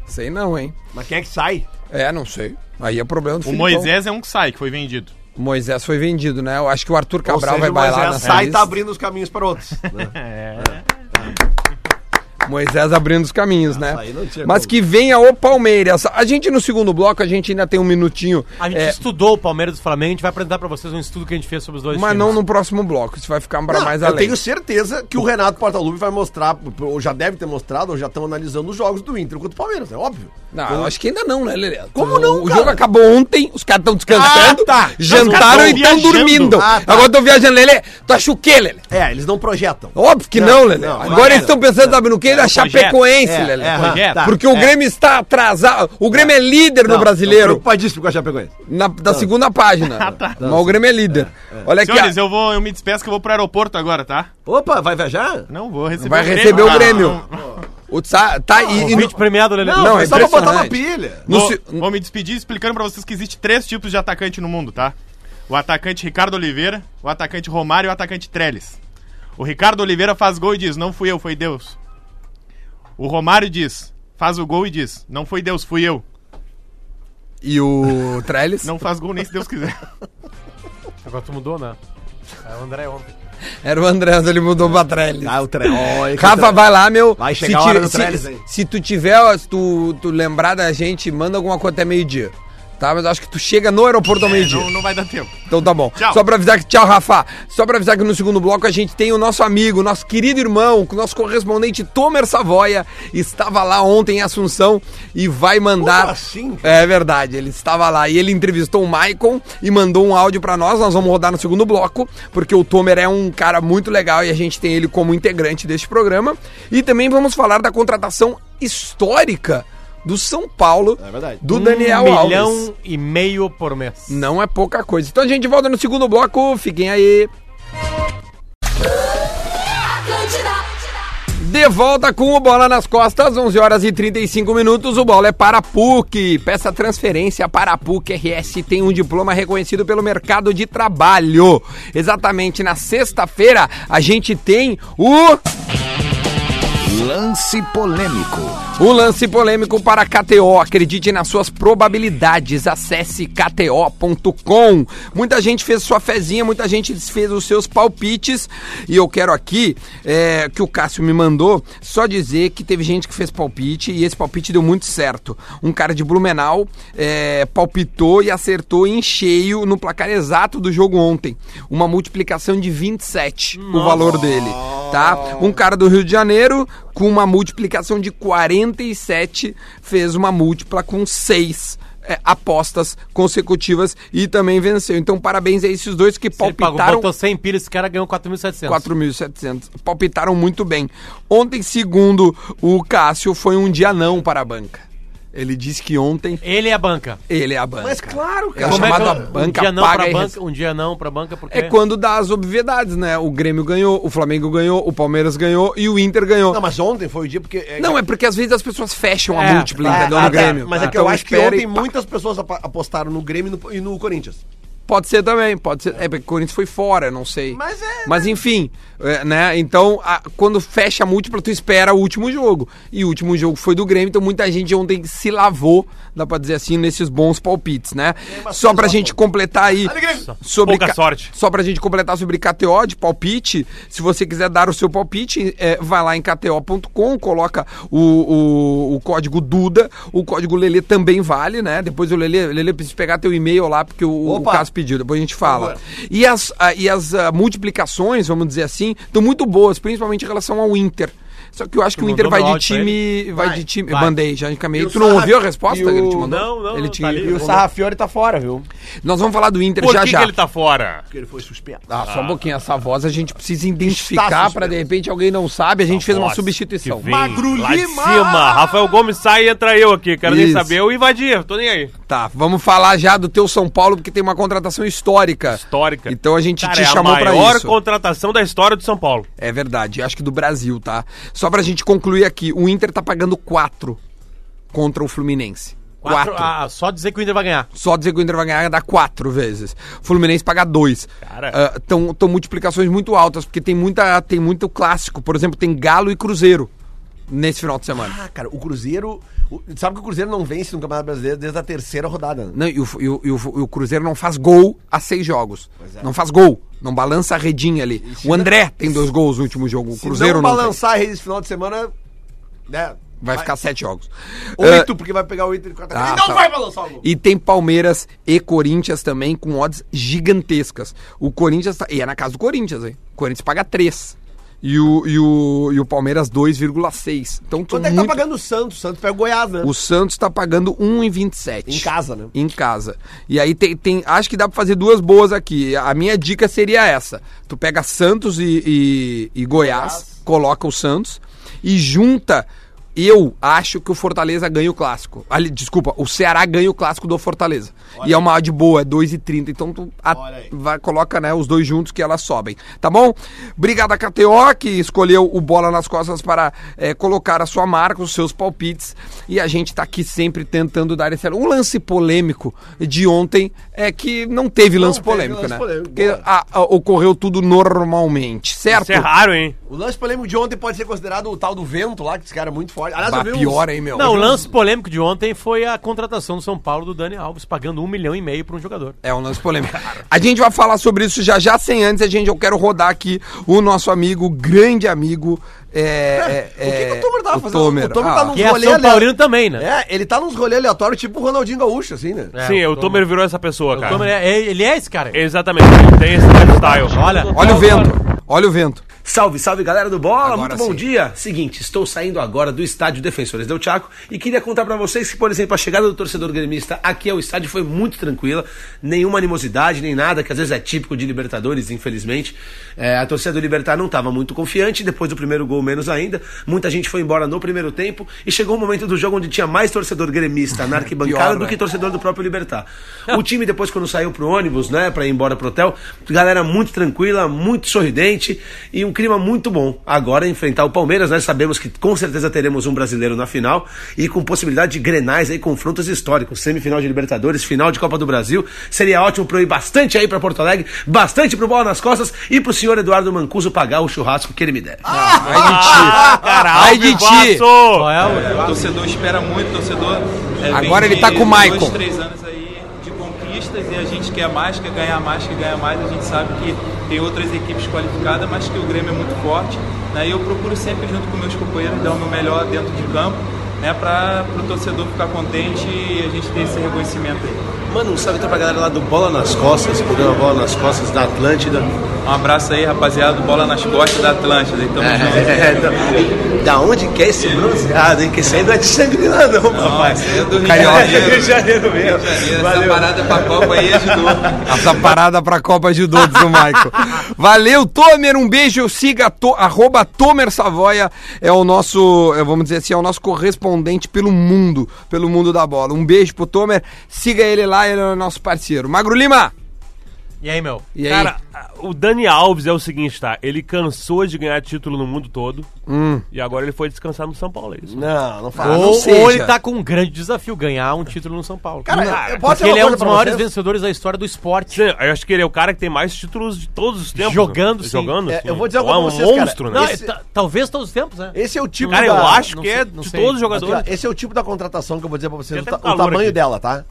Sei não, hein? Mas quem é que sai? É, não sei. Aí é problema do O Filipão. Moisés é um que sai, que foi vendido. O Moisés foi vendido, né? Eu acho que o Arthur Ou Cabral seja, vai o bailar Moisés nessa sai e tá abrindo os caminhos para outros. né? Moisés abrindo os caminhos, né? não tinha Mas como. que venha o Palmeiras. A gente no segundo bloco, a gente ainda tem um minutinho. A gente é, estudou o Palmeiras e o Flamengo, a gente vai apresentar pra vocês um estudo que a gente fez sobre os dois mas times. não no próximo bloco. Isso vai ficar para Não, mais eu além. tenho certeza que o Renato Portaluppi vai mostrar, ou já deve ter mostrado, ou já estão analisando os jogos do Inter contra o Palmeiras, é óbvio. Não, eu acho que ainda não, né, Lelê? Como não, O cara? jogo acabou ontem, os caras estão descansando, Ah, tá. jantaram e estão tão dormindo. Ah, tá. Agora estão viajando, Lelê. Tu acha o quê, Lelê? É, eles não projetam. Óbvio que não, Não, Lelê. não, Agora não, eles estão pensando, sabe no quê? Da. Chapecoense, É, Lelê. é, Projeto. tá. Porque o Grêmio está atrasado. O Grêmio é líder no Não, brasileiro. tô Preocupadíssimo com a Chapecoense. Na, da segunda página. Mas o Grêmio é líder. Olha aqui. Senhores, ó, eu vou, eu me despeço que eu vou pro aeroporto agora, tá? Opa, vai viajar? Não vou receber Vai o Grêmio. receber o Grêmio. não. O Tsa- tá e, e no- premiado, Lelê. Não, é é só pra botar uma pilha. no vou, se- vou me despedir explicando pra vocês que existe três tipos de atacante no mundo, tá? O atacante Ricardo Oliveira, o atacante Romário e o atacante Trellis. O Ricardo Oliveira faz gol e diz, não fui eu, foi Deus. O Romário diz, faz o gol e diz, não foi Deus, fui eu. E o Trellis? Não faz gol nem se Deus quiser. Agora tu mudou, né? É o André ontem. Era o André, ele mudou pra Trellis. Ah, o Trellis. Rafa, vai lá, meu. Vai Se chegar a ti- hora do se, Trellis, hein? se tu tiver, se tu, tu lembrar da gente, manda alguma coisa até meio-dia. Tá? Mas eu acho que tu chega no aeroporto ao meio-dia. não, não vai dar tempo. Então tá bom. Tchau. Só pra avisar que. Tchau, Rafa. Só pra avisar que no segundo bloco a gente tem o nosso amigo, nosso querido irmão, o nosso correspondente Tomer Savoia. Estava lá ontem em Assunção e vai mandar. Como assim, É verdade, ele estava lá e ele entrevistou o Maicon e mandou um áudio pra nós. Nós vamos rodar no segundo bloco, porque o Tomer é um cara muito legal e a gente tem ele como integrante deste programa. E também vamos falar da contratação histórica do São Paulo, É do Daniel um Alves. milhão e meio por mês. Não é pouca coisa. Então a gente volta no segundo bloco. Fiquem aí. De volta com o Bola nas Costas, 11 horas e 35 minutos. O bola é para a PUC. Peça transferência para a PUC RS. Tem um diploma reconhecido pelo mercado de trabalho. Exatamente na sexta-feira a gente tem o. Lance polêmico. O lance polêmico para KTO. Acredite nas suas probabilidades. Acesse kto.com. Muita gente fez sua fezinha, muita gente fez os seus palpites. E eu quero aqui é, que o Cássio me mandou só dizer que teve gente que fez palpite e esse palpite deu muito certo. Um cara de Blumenau é, palpitou e acertou em cheio no placar exato do jogo ontem. Uma multiplicação de 27 o valor dele, tá? Um cara do Rio de Janeiro com uma multiplicação de 47 fez uma múltipla com 6 é, apostas consecutivas e também venceu. Então, parabéns a esses dois que Se ele pagou, palpitaram botou 100 pila, esse cara ganhou 4.700. 4.700. Palpitaram muito bem. Ontem, segundo o Cássio, foi um dia não para a banca. Ele disse que ontem Ele é a banca. ele é a banca. Mas claro, É cara. o Como é que chamado eu- banca um dia não paga pra banca, um dia não pra banca, porque É quando dá as obviedades, né? O Grêmio ganhou, o Flamengo ganhou, o Palmeiras ganhou e o Inter ganhou. Não, mas ontem foi o dia porque... É, Não, é porque às vezes as pessoas fecham a É, múltipla, é, entendeu? No tá. Grêmio. Mas é que Então eu acho que ontem e muitas pessoas apostaram no Grêmio e no, e no Corinthians. Pode ser também, pode ser. É porque o Corinthians foi fora, não sei. Mas é, Mas enfim, é, né? Então, a- quando fecha a múltipla, tu espera o último jogo. E o último jogo foi do Grêmio, então muita gente ontem se lavou, dá pra dizer assim, nesses bons palpites, né? Só pra gente completar aí sobre Pouca ca- sorte. Só pra gente completar sobre KTO de palpite, se você quiser dar o seu palpite, é, vai lá em kto.com, coloca o, o, o código Duda, o código Lelê também vale, né? Depois o Lelê, Lelê precisa pegar teu e-mail lá, porque o, o Opa. Pediu, depois a gente fala. E as, ah, e as ah, multiplicações, vamos dizer assim, estão muito boas, principalmente em relação ao Inter. Só que eu acho que o Inter vai de time. Vai, Vai, de time. vai. Mandei, já encaminhei. O Tu não Sarra- ouviu a resposta e que ele o- te mandou? Não, não, ele tá ali. ele E o. Sarrafiore tá fora, viu? Nós vamos falar do Inter Por já que, já. que ele tá fora? Porque ele foi suspenso. Ah, só um pouquinho. Essa voz a gente precisa identificar pra de repente alguém não sabe. A gente fez uma substituição. que vem Lá de cima. Rafael Gomes sai e entra eu aqui. Quero nem Isso. saber. Eu invadi, tô nem aí. Tá, vamos falar já do teu São Paulo, porque tem uma contratação histórica. Histórica. Então a gente Cara, te é chamou a pra maior isso. contratação da história do São Paulo. É verdade, acho que do Brasil, tá? Só pra gente concluir aqui, o Inter tá pagando 4 contra o Fluminense. Quatro, 4. ah, só dizer que o Inter vai ganhar. Só dizer que o Inter vai ganhar dá quatro vezes. O Fluminense paga dois. Cara. Estão multiplicações muito altas, porque tem, muita, tem muito clássico. Por exemplo, tem Galo e Cruzeiro nesse final de semana. Ah, cara, o Cruzeiro... o- sabe que o Cruzeiro não vence no Campeonato Brasileiro desde a terceira rodada. né? Não, e, o, e o- e o- Cruzeiro não faz gol há seis jogos. é. Não faz gol. Não balança a redinha ali. O André tem dois gols no último jogo. O Se Cruzeiro não não, tem. balançar a rede esse final de semana, né? Vai ficar sete jogos. Oito, porque vai pegar o Inter e quarta Ah, não tá. vai balançar o gol. E tem Palmeiras e Corinthians também com odds gigantescas. O Corinthians tá, e é na casa do Corinthians, hein? O Corinthians paga 3. E o, e o, e o Palmeiras 2,6. Então Quanto é que tá pagando o Santos? O Santos pega o Goiás, né? O Santos tá pagando 1,27. Em casa, né? Em casa. E aí tem, tem. Acho que dá pra fazer duas boas aqui. A minha dica seria essa: tu pega Santos e, e, e Goiás, coloca o Santos e junta. Eu acho que o Fortaleza ganha o clássico. Ali, desculpa, o Ceará ganha o clássico do Fortaleza. e é uma odd boa, é 2,30. Então tu a- Olha aí. vai, coloca né, os dois juntos que elas sobem. Tá bom? Obrigado a KTO, que escolheu o Bola nas Costas para eh, colocar a sua marca, os seus palpites. E a gente tá aqui sempre tentando dar esse. O lance polêmico de ontem é que não teve lance teve polêmico, lance né? polêmico, Porque a- a- ocorreu tudo normalmente, certo? Isso é raro, hein? O lance polêmico de ontem pode ser considerado o tal do vento lá, que esse cara é muito forte. Aliás, Bah, eu vi uns- pior, hein, meu? Não, o lance polêmico de ontem foi a contratação do São Paulo do Dani Alves, pagando um milhão e meio para um jogador. É um lance polêmico. A gente vai falar sobre isso já já, sem antes, a gente, eu quero rodar aqui o nosso amigo, grande amigo. É, é, O que, que o Tomer tava o fazendo? Tomer. O Tomer Ah, tá num Que é rolê São Paulino também, né? É, ele tá nos rolês aleatórios, tipo o Ronaldinho Gaúcho, assim, né? É, Sim, o Tomer virou essa pessoa, O cara. Tomer é- é- ele é esse cara. Exatamente, ele tem esse lifestyle. Olha, Olha o vento, olha o vento. Salve, salve galera do Bola, Agora muito bom sim. dia. Seguinte, estou saindo agora do estádio Defensores del Chaco e queria contar pra vocês que, por exemplo, a chegada do torcedor gremista aqui ao estádio foi muito tranquila, nenhuma animosidade, nem nada, que às vezes é típico de Libertadores, infelizmente. É, a torcida do Libertar não estava muito confiante, depois do primeiro gol menos ainda. Muita gente foi embora no primeiro tempo e chegou um momento do jogo onde tinha mais torcedor gremista na arquibancada Pior, do né? que torcedor do próprio Libertar. O time depois quando saiu pro ônibus, né, para ir embora pro hotel, galera muito tranquila, muito sorridente e um clima muito bom. Agora enfrentar o Palmeiras, nós sabemos que com certeza teremos um brasileiro na final e com possibilidade de grenais aí, confrontos históricos, semifinal de Libertadores, final de Copa do Brasil. Seria ótimo pro ir bastante aí para Porto Alegre, bastante pro bola nas costas e pro senhor Eduardo Mancuso pagar o churrasco que ele me der. Ai de ti. Ai de ti. é o... Torcedor espera muito, o torcedor. é, Agora ele tá de com o Michael. Dois, três anos aí de conquistas e a gente quer mais, quer ganhar mais, quer ganhar mais. A gente sabe que tem outras equipes qualificadas, mas que o Grêmio é muito forte. Né? E eu procuro sempre, junto com meus companheiros, dar o meu melhor dentro de campo, né? para o torcedor ficar contente e a gente ter esse reconhecimento aí. Manda um salve então pra galera lá do Bola nas Costas, programa Bola nas Costas da Atlântida. Um abraço aí, rapaziada, do Bola nas costas da Atlântida. E tamo junto. É, da, da onde que é esse bronzeado, hein? Que esse aí não é de Xangri-Lá, não, papai. esse aí é do Rio de Carioca. Janeiro. Rio de Janeiro mesmo. Essa Valeu. parada pra Copa aí ajudou. Essa parada pra Copa ajudou, diz o Michael. Valeu, Tomer, um beijo. Siga to, arroba Tomer Savoia, é o nosso, é, vamos dizer assim, é o nosso correspondente pelo mundo, pelo mundo da bola. Um beijo pro Tomer, siga ele lá, ele é nosso parceiro. Magro Lima, E aí, meu? e aí? Cara, o Dani Alves é o seguinte, tá? Ele cansou de ganhar título no mundo todo e agora ele foi descansar no São Paulo, é isso? Não, não fala. não ou, seja. ou ele tá com um grande desafio, ganhar um título no São Paulo. Cara, eu posso Porque ele é um dos maiores vocês? vencedores da história do esporte. Sim, eu acho que ele é o cara que tem mais títulos de todos os tempos. Jogando, né? sim. Jogando, É, sim. eu vou dizer É uma um coisa pra vocês, cara. monstro, Não, né? Esse- é, ta- talvez todos os tempos, né? Esse é o tipo Cara, da... eu acho não que sei- é não de sei. todos os Aqui, jogadores. ó, esse é o tipo da contratação que eu vou dizer pra vocês, o, ta- tamanho aqui. dela, tá?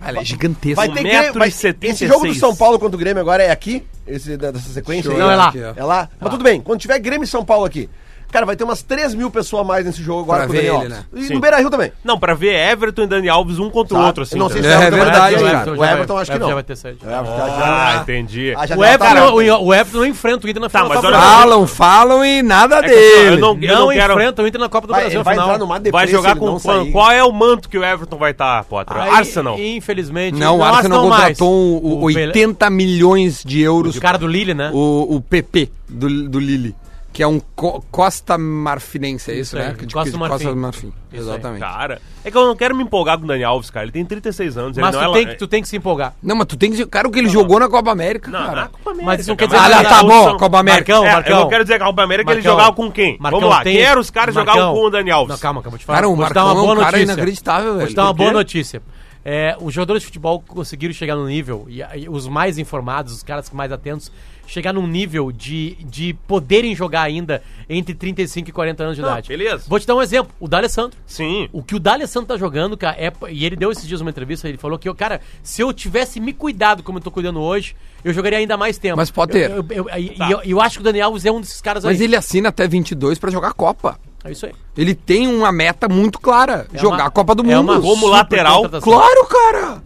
Ela é gigantesca. Vai ter Grêmio, vai, Esse jogo do. São Paulo contra o Grêmio agora é aqui? Esse, dessa sequência? aí? Não, é lá. Aqui, ó. É lá? Mas tudo bem, quando tiver Grêmio e São Paulo aqui, cara, vai ter umas 3 mil pessoas a mais nesse jogo agora Pra com o Daniel ele, Alves. né? E Sim. no Beira-Rio também. Não, pra ver Everton e Dani Alves um contra o tá? outro, assim. Eu não sei tá? se É o vai verdade, cara. O Everton acho que não. Já vai ter sede. O Ah, entendi. O tá Everton, o, o Everton não enfrenta o Inter na Tá, final mas só. Brasil. Falam, falam e nada É assim, dele. eu não, eu Não, não quero... enfrenta o Inter na Copa do Brasil ele vai na entrar final. numa Vai jogar ele com não qual, é o manto que o Everton vai estar, Potter? Aí, Arsenal. Infelizmente. Não, o Arsenal contratou o, O Bele- 80 milhões de euros. O cara do Lille, né? O, o PP do, do Lille. Que é um co- Costa Marfinense, é isso, Isso aí, né? De- Costa de Marfim. Costa Marfim. Isso aí. Exatamente. Cara, é que eu não quero me empolgar com o Dani Alves, cara. Ele tem 36 anos. Mas ele tu não tem, é... que, tu tem que se empolgar. Não, mas tu tem que dizer, cara, o que ele jogou na Copa América, Não, cara. na Copa América, Mas isso não quer dizer Ah, tá bom, Copa América. Marcão, É, Marcão. eu não quero dizer que a Copa América que ele Marcão, jogava com quem? Marcão, Vamos lá, tem- quem eram os caras Marcão. jogavam com o Dani Alves? Não, calma, calma, vou te falar. Cara, o Vou dar Marcão uma é um boa cara notícia. inacreditável, Vou velho. te dar uma boa notícia. É, os jogadores de futebol conseguiram chegar num nível, e, e os mais informados, os caras mais atentos, chegar num nível de, de poderem jogar ainda entre 35 e 40 anos de Não, idade. beleza. Vou te dar um exemplo. O D'Alessandro. Sim. O que o D'Alessandro tá jogando, cara, é, e ele deu esses dias uma entrevista, ele falou que, cara, se eu tivesse me cuidado como eu tô cuidando hoje, eu jogaria ainda mais tempo. Mas, Potter- Eu, eu, eu, e eu, eu acho que o Daniel Alves é um desses caras Mas aí. ele assina até 22 pra jogar Copa. É isso aí. Ele tem uma meta muito clara: É jogar uma- a Copa do é Mundo. uma Como lateral, contratação. Claro, cara!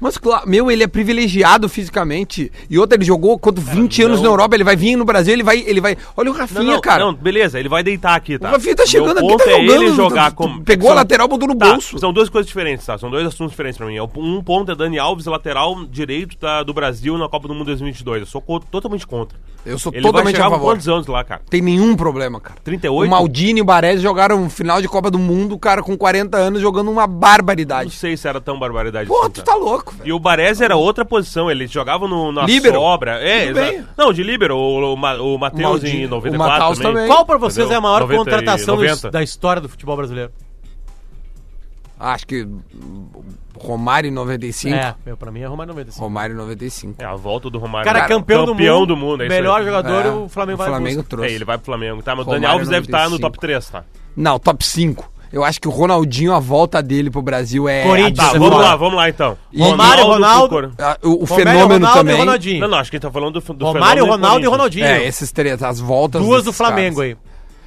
Mas, claro, meu, ele é privilegiado fisicamente. E outra, ele jogou quanto 20 anos na Europa, ele vai vir no Brasil, ele vai. Ele vai. Olha o Rafinha, Não, não, cara. não, beleza, ele vai deitar aqui, tá? O Rafinha tá chegando Meu aqui, tá ponto é jogando, ele jogar tu- como... pegou a lateral, botou no Tá, bolso. São duas coisas diferentes, tá? São dois assuntos diferentes pra mim. Um ponto é Dani Alves, lateral direito da- do Brasil na Copa do Mundo 2022. Eu sou co- totalmente contra. Eu sou Ele vai totalmente chegar a favor. quantos anos lá, cara? Tem nenhum problema, cara. 38? O Maldini e o Baresi jogaram final de Copa do Mundo, cara, com 40 anos, jogando uma Não barbaridade. sei se era tão barbaridade. Pô, assim, tu tá? tá louco, velho. E o Baresi era outra posição, ele jogava no, na Líbero. sobra. É. Não, de líbero, o, o, o Matheus em o 94 Matheus também. também. Qual pra vocês Entendeu? é a maior 90 contratação do- 90. da história do futebol brasileiro? Acho que Romário em 95. É, meu, pra mim é Romário 95. Romário em 95. É, a volta do Romário. Cara, campeão, campeão do mundo. é isso melhor aí. jogador, É, o Flamengo vai Flamengo trouxe. É, ele vai pro Flamengo, tá? Mas o Romário Dani Alves deve estar no 95. top 3, tá? Não, top 5. Eu acho que o Ronaldinho, a volta dele pro Brasil é. Corinthians, Tá, vamos lá, vamos lá então. E- Romário, Ronaldo, Cor- Ah, O, fenômeno Ronaldo também. e Ronaldinho. Não, não, acho que a gente tá falando do, do Romário, fenômeno Ronaldo e. Ronaldinho. É, esses três, as voltas. Duas do Flamengo caras. aí.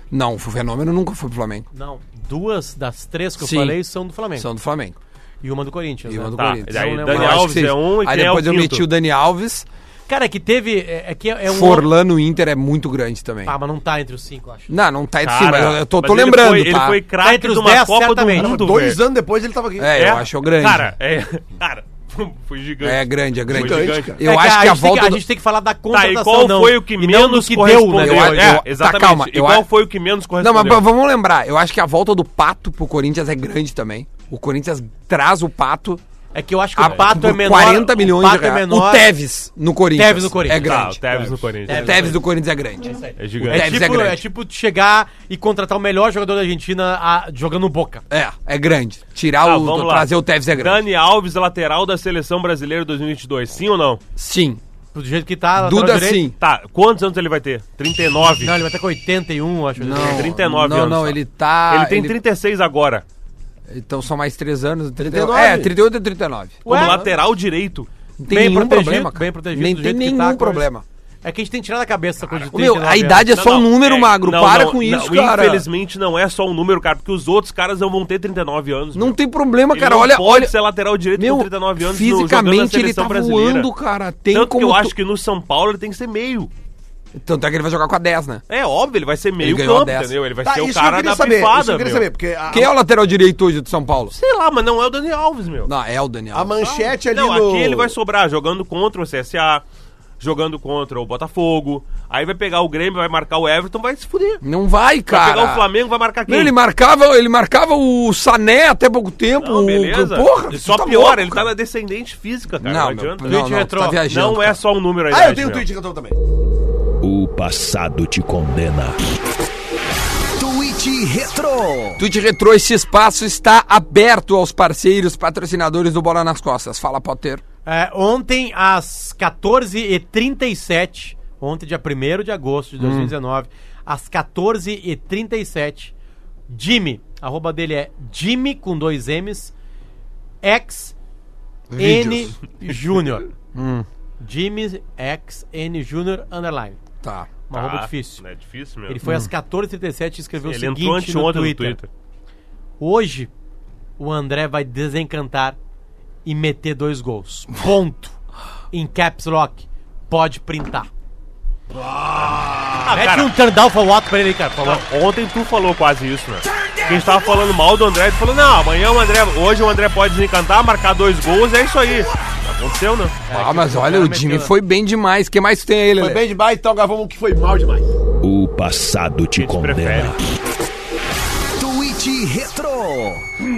Não, o fenômeno nunca foi pro Flamengo. Não, duas das três que eu Sim. falei são do Flamengo. São do Flamengo. E uma do Corinthians. E né? uma do Tá, Corinthians. aí, Não lembro. Dani Eu Alves é um e Aí quem é o depois eu quinto? meti o Dani Alves. Cara, é que teve. É, é que é um. Forlano Inter é muito grande também. Ah, mas não tá entre os cinco, eu acho. Não, não tá entre Cara, cima. Eu, eu tô, tô mas ele lembrando, foi- Ele tá? foi Tá craque entre de os uma 10, Copa certamente. do Mundo, Dois velho. anos depois ele tava aqui. É, eu acho grande. Cara, é... Cara, foi gigante. É grande, é grande. Foi Gigante. Eu É acho que a tem volta. A do- gente tem que falar da Tá, contratação, e qual não. foi o que não menos que deu, né? Eu- é, eu- tá, exatamente. calma, e eu qual foi o que menos Não, correspondeu? mas v- vamos lembrar. Eu acho que a volta do Pato pro Corinthians é grande também. O Corinthians traz o Pato. É que eu acho que a- o Pato por é menor. 40 milhões o Pato de reais. é menor. O Teves no Corinthians. Tevez no Corinthians. É Tá, o grande. Tevez no Corinthians. O Teves do Corinthians é grande. É gigante. É Tevez é tipo, grande. é tipo chegar e contratar o melhor jogador da Argentina a- jogando boca. É, é grande. Tirar Tá, o. vamos lá. Trazer o Teves é grande. Dani Alves, lateral da Seleção Brasileira 2022. Sim ou não? Sim. Do jeito que tá. Duda sim. Tá, quantos anos ele vai ter? 39. Não, ele vai estar com 81, acho. Não, 39 não, anos, não, tá. ele tá. ele tem 36 agora. Então são mais 3 anos. 39. 39. É, 38 e 39. Como Ué? lateral direito. Não tem Bem nenhum protegido, problema. cara. bem protegido Nem tem que nenhum tá problema. É que a gente tem que tirar da cabeça essa coisa de Meu, 39 a idade é anos. só um número, é, magro. não, Para não, com isso, não, cara. Infelizmente não é só um número, cara, porque os outros caras não vão ter 39 anos. Não meu. tem problema, Ele cara. não olha, pode olha. ser lateral direito Meu, com 39 anos no- fisicamente ele seleção tá brasileira. voando, cara. Tem Tanto como que eu tu- acho que no São Paulo ele tem que ser meio. Tanto é que ele vai jogar com a 10, né? É óbvio, ele vai ser meio ganhou a campo, 10. entendeu? Ele vai Tá, ser o isso que eu cara queria da saber. Isso que eu queria meu. saber, porque a, Quem é o lateral direito hoje do São Paulo? Sei lá, mas não é o Dani Alves, meu. Não, é o Daniel. a manchete ali Não, no... aqui ele vai sobrar jogando contra o CSA, jogando contra o Botafogo. Aí vai pegar o Grêmio, vai marcar o Everton, vai se fuder. Não vai, Vai cara. pegar o Flamengo, vai marcar quem? Não, ele marcava, ele marcava o Sané até pouco tempo. Não, o- beleza. Porra, E tu só tá pior, louco, ele tá cara. na descendente física, cara. Não, Não, meu, adianta. não, não, tu retrô. tá viajando. Não é cara. só um número aí. Ah, eu tenho um tweet que eu tô também. Passado te condena. Tweet Retro. Tweet Retro, esse espaço está aberto aos parceiros, patrocinadores do Bola nas Costas. Fala, Potter. É, ontem, às 14h37, ontem, dia 1 de agosto de 2019, às 14h37, Jimmy, arroba dele é Jimmy com dois M's, X N Júnior. Jimmy X N Júnior underline. Tá. Uma arroba difícil. É difícil mesmo. Ele foi às 14h37 e escreveu Ele o entrou seguinte no anteontem Twitter. no Twitter. Hoje, o André vai desencantar e meter dois gols. Ponto. Em caps lock. Pode printar. Ah, Mete cara, um turn down for what pra ele aí, cara, por favor. não, ontem tu falou quase isso, né? A gente tava falando mal do André, tu falou, não, amanhã o André, hoje o André pode desencantar, marcar dois gols, é isso aí. Aconteceu, né? Ah, mas o olha, o Jimmy foi bem demais. O que mais tem aí, Foi Lelê? bem demais, então agora vamos um que foi mal demais. O passado te condena. prefere. Tweet Retro.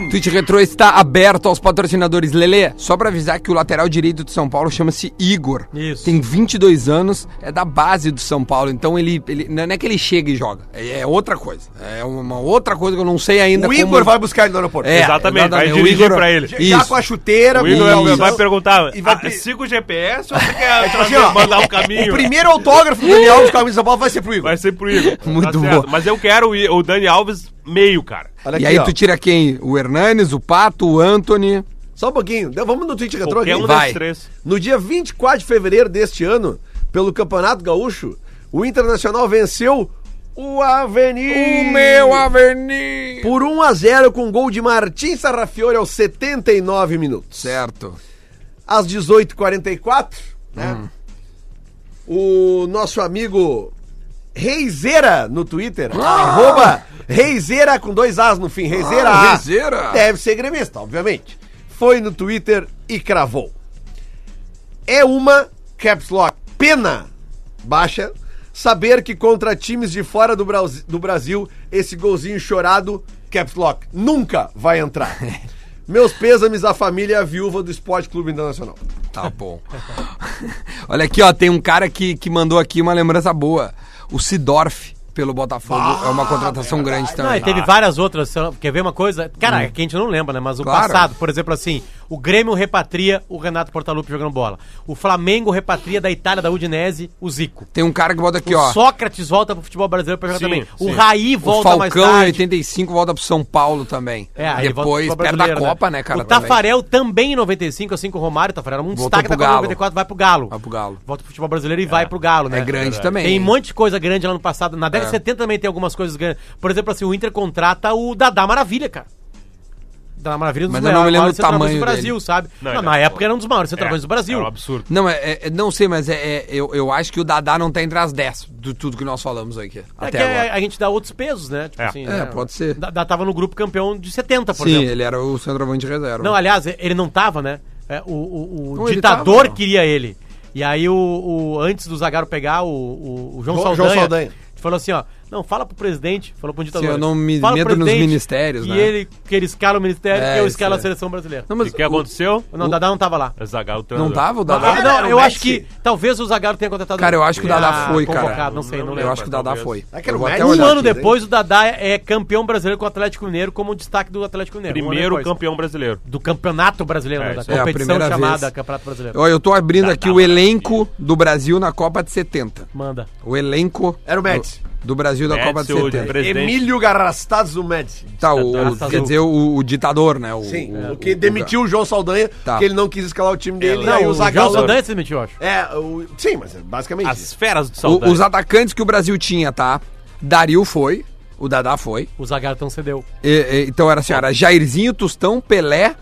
Tweet Retro está aberto aos patrocinadores. Lelê, só pra avisar que o lateral direito do São Paulo chama-se Igor. Isso. Tem 22 anos, é da base do São Paulo. Então ele, ele não é que ele chega e joga. É, é outra coisa. É uma outra coisa que eu não sei ainda O Igor vai buscar ele no aeroporto. É, Exatamente, vai O dirigir Igor- pra ele. Já Isso. com a chuteira, O Igor com- vai perguntar, E vai ah, siga o GPS ou você quer tipo assim, ó, mandar um caminho? O primeiro autógrafo do Daniel Alves com a camisa de São Paulo vai ser pro Igor. Vai ser pro Igor. Muito certo. boa. Mas eu quero o o Dani Alves meio, cara. Olha E aqui, aí ó. tu tira quem? O Hernanes, o Pato, o Anthony. Só um pouquinho. Vamos no tweet retrô aqui. um Vai. No dia 24 de fevereiro deste ano, pelo Campeonato Gaúcho, o Internacional venceu O Avenir. O meu Avenir. Por 1 a 0 com gol de Martins Sarrafiore aos 79 minutos. Certo. Às 18h44, né? O nosso amigo Reizeira no Twitter, arroba Reizeira com dois As no fim, Reizeira Ah, A. Reizeira. Deve ser gremista, obviamente. Foi no Twitter e cravou. É uma caps lock pena baixa saber que contra times de fora do, Brausi- do Brasil esse golzinho chorado caps lock nunca vai entrar. Meus pêsames à família e à viúva do Esporte Clube Internacional. Tá bom. Olha aqui, ó, tem um cara que, que mandou aqui uma lembrança boa. O Sidorf, pelo Botafogo, é uma contratação grande Não, também. e teve várias outras. Quer ver uma coisa? Cara, é que a gente não lembra, né? Mas o Claro. passado, por exemplo, assim, o Grêmio repatria o Renato Portaluppi jogando bola. O Flamengo repatria da Itália, da Udinese, o Zico. Tem um cara que volta aqui, o ó. Sócrates volta pro futebol brasileiro pra jogar Sim, também. O sim. Raí O volta mais Falcão, em tarde. 85, volta pro São Paulo também. É, aí Depois, perto da brasileiro, Copa, né, cara? O também. Tafarel também em 95, assim como o Romário. O Tafarel era um Voltou destaque da Copa Galo. 94, vai pro Galo. Vai pro Galo. Volta pro futebol brasileiro e vai pro Galo, né? É grande também. Tem um monte de coisa grande lá no passado. Na década É. de 70 também tem algumas coisas grandes. Por exemplo, assim, o Inter contrata o Dadá Maravilha, cara. Dadá Maravilha é dos Mas eu não me lembro maiores o tamanho do Brasil, dele. sabe? Não, Não, ele na é- época era um dos maiores centroavantes do Brasil. É um absurdo. Não, é, é- não sei, mas é, é- eu, eu acho que o Dadá não tá entre as 10 de tudo que nós falamos aqui. É até que agora. a, gente dá outros pesos, né? Tipo É. assim, É, né? pode ser. Dadá tava no grupo campeão de 70, por Sim, exemplo. ele era o centroavante de reserva. Não, aliás, ele não tava, né? É, o o, o Não, ele ditador tava, não. queria ele. E aí, o, o- antes do Zagallo pegar, o, o, o João, João- Saldanha, João Saldanha. falou assim, ó, não, fala pro presidente, falou pro ditador. Sim, eu não me fala meto nos ministérios, E né? ele, que ele escala o ministério, É, que eu escalo é. a seleção brasileira. Não, E mas o que o- aconteceu? Não, o Dadá não tava lá. É Zagallo, não tava o Ah, Dadá? não, era o eu acho que talvez o Zagallo tenha contratado. Cara, eu acho que o Dadá foi, cara. convocado, Não sei, não Eu lembro. acho que o Dadá talvez. foi. É Eu o Um ano aqui, depois, o Dadá é campeão brasileiro com o Atlético Mineiro como destaque do Atlético Mineiro. Primeiro campeão brasileiro. Do campeonato brasileiro, É, né, da. É, competição chamada vez. Campeonato Brasileiro. Ó, eu tô abrindo aqui o elenco do Brasil na Copa de 70. Manda. O elenco Era o Médici. Do, Brasil da Médici, Copa de o 70. presidente. Emílio Garrastados do Médici. Tá, o, Garrastazu. quer dizer, o, o ditador, né? O, Sim, o, o que demitiu o João Saldanha, Tá. que ele não quis escalar o time dele, e Não, o o João. Saldanha se demitiu, acho. É, o... sim, mas é basicamente As feras do o- Saldanha. os atacantes que o Brasil tinha, tá? Dario foi, o Dadá foi. O Zagallo então cedeu. E- e- então era assim, era Jairzinho, Tostão, Pelé.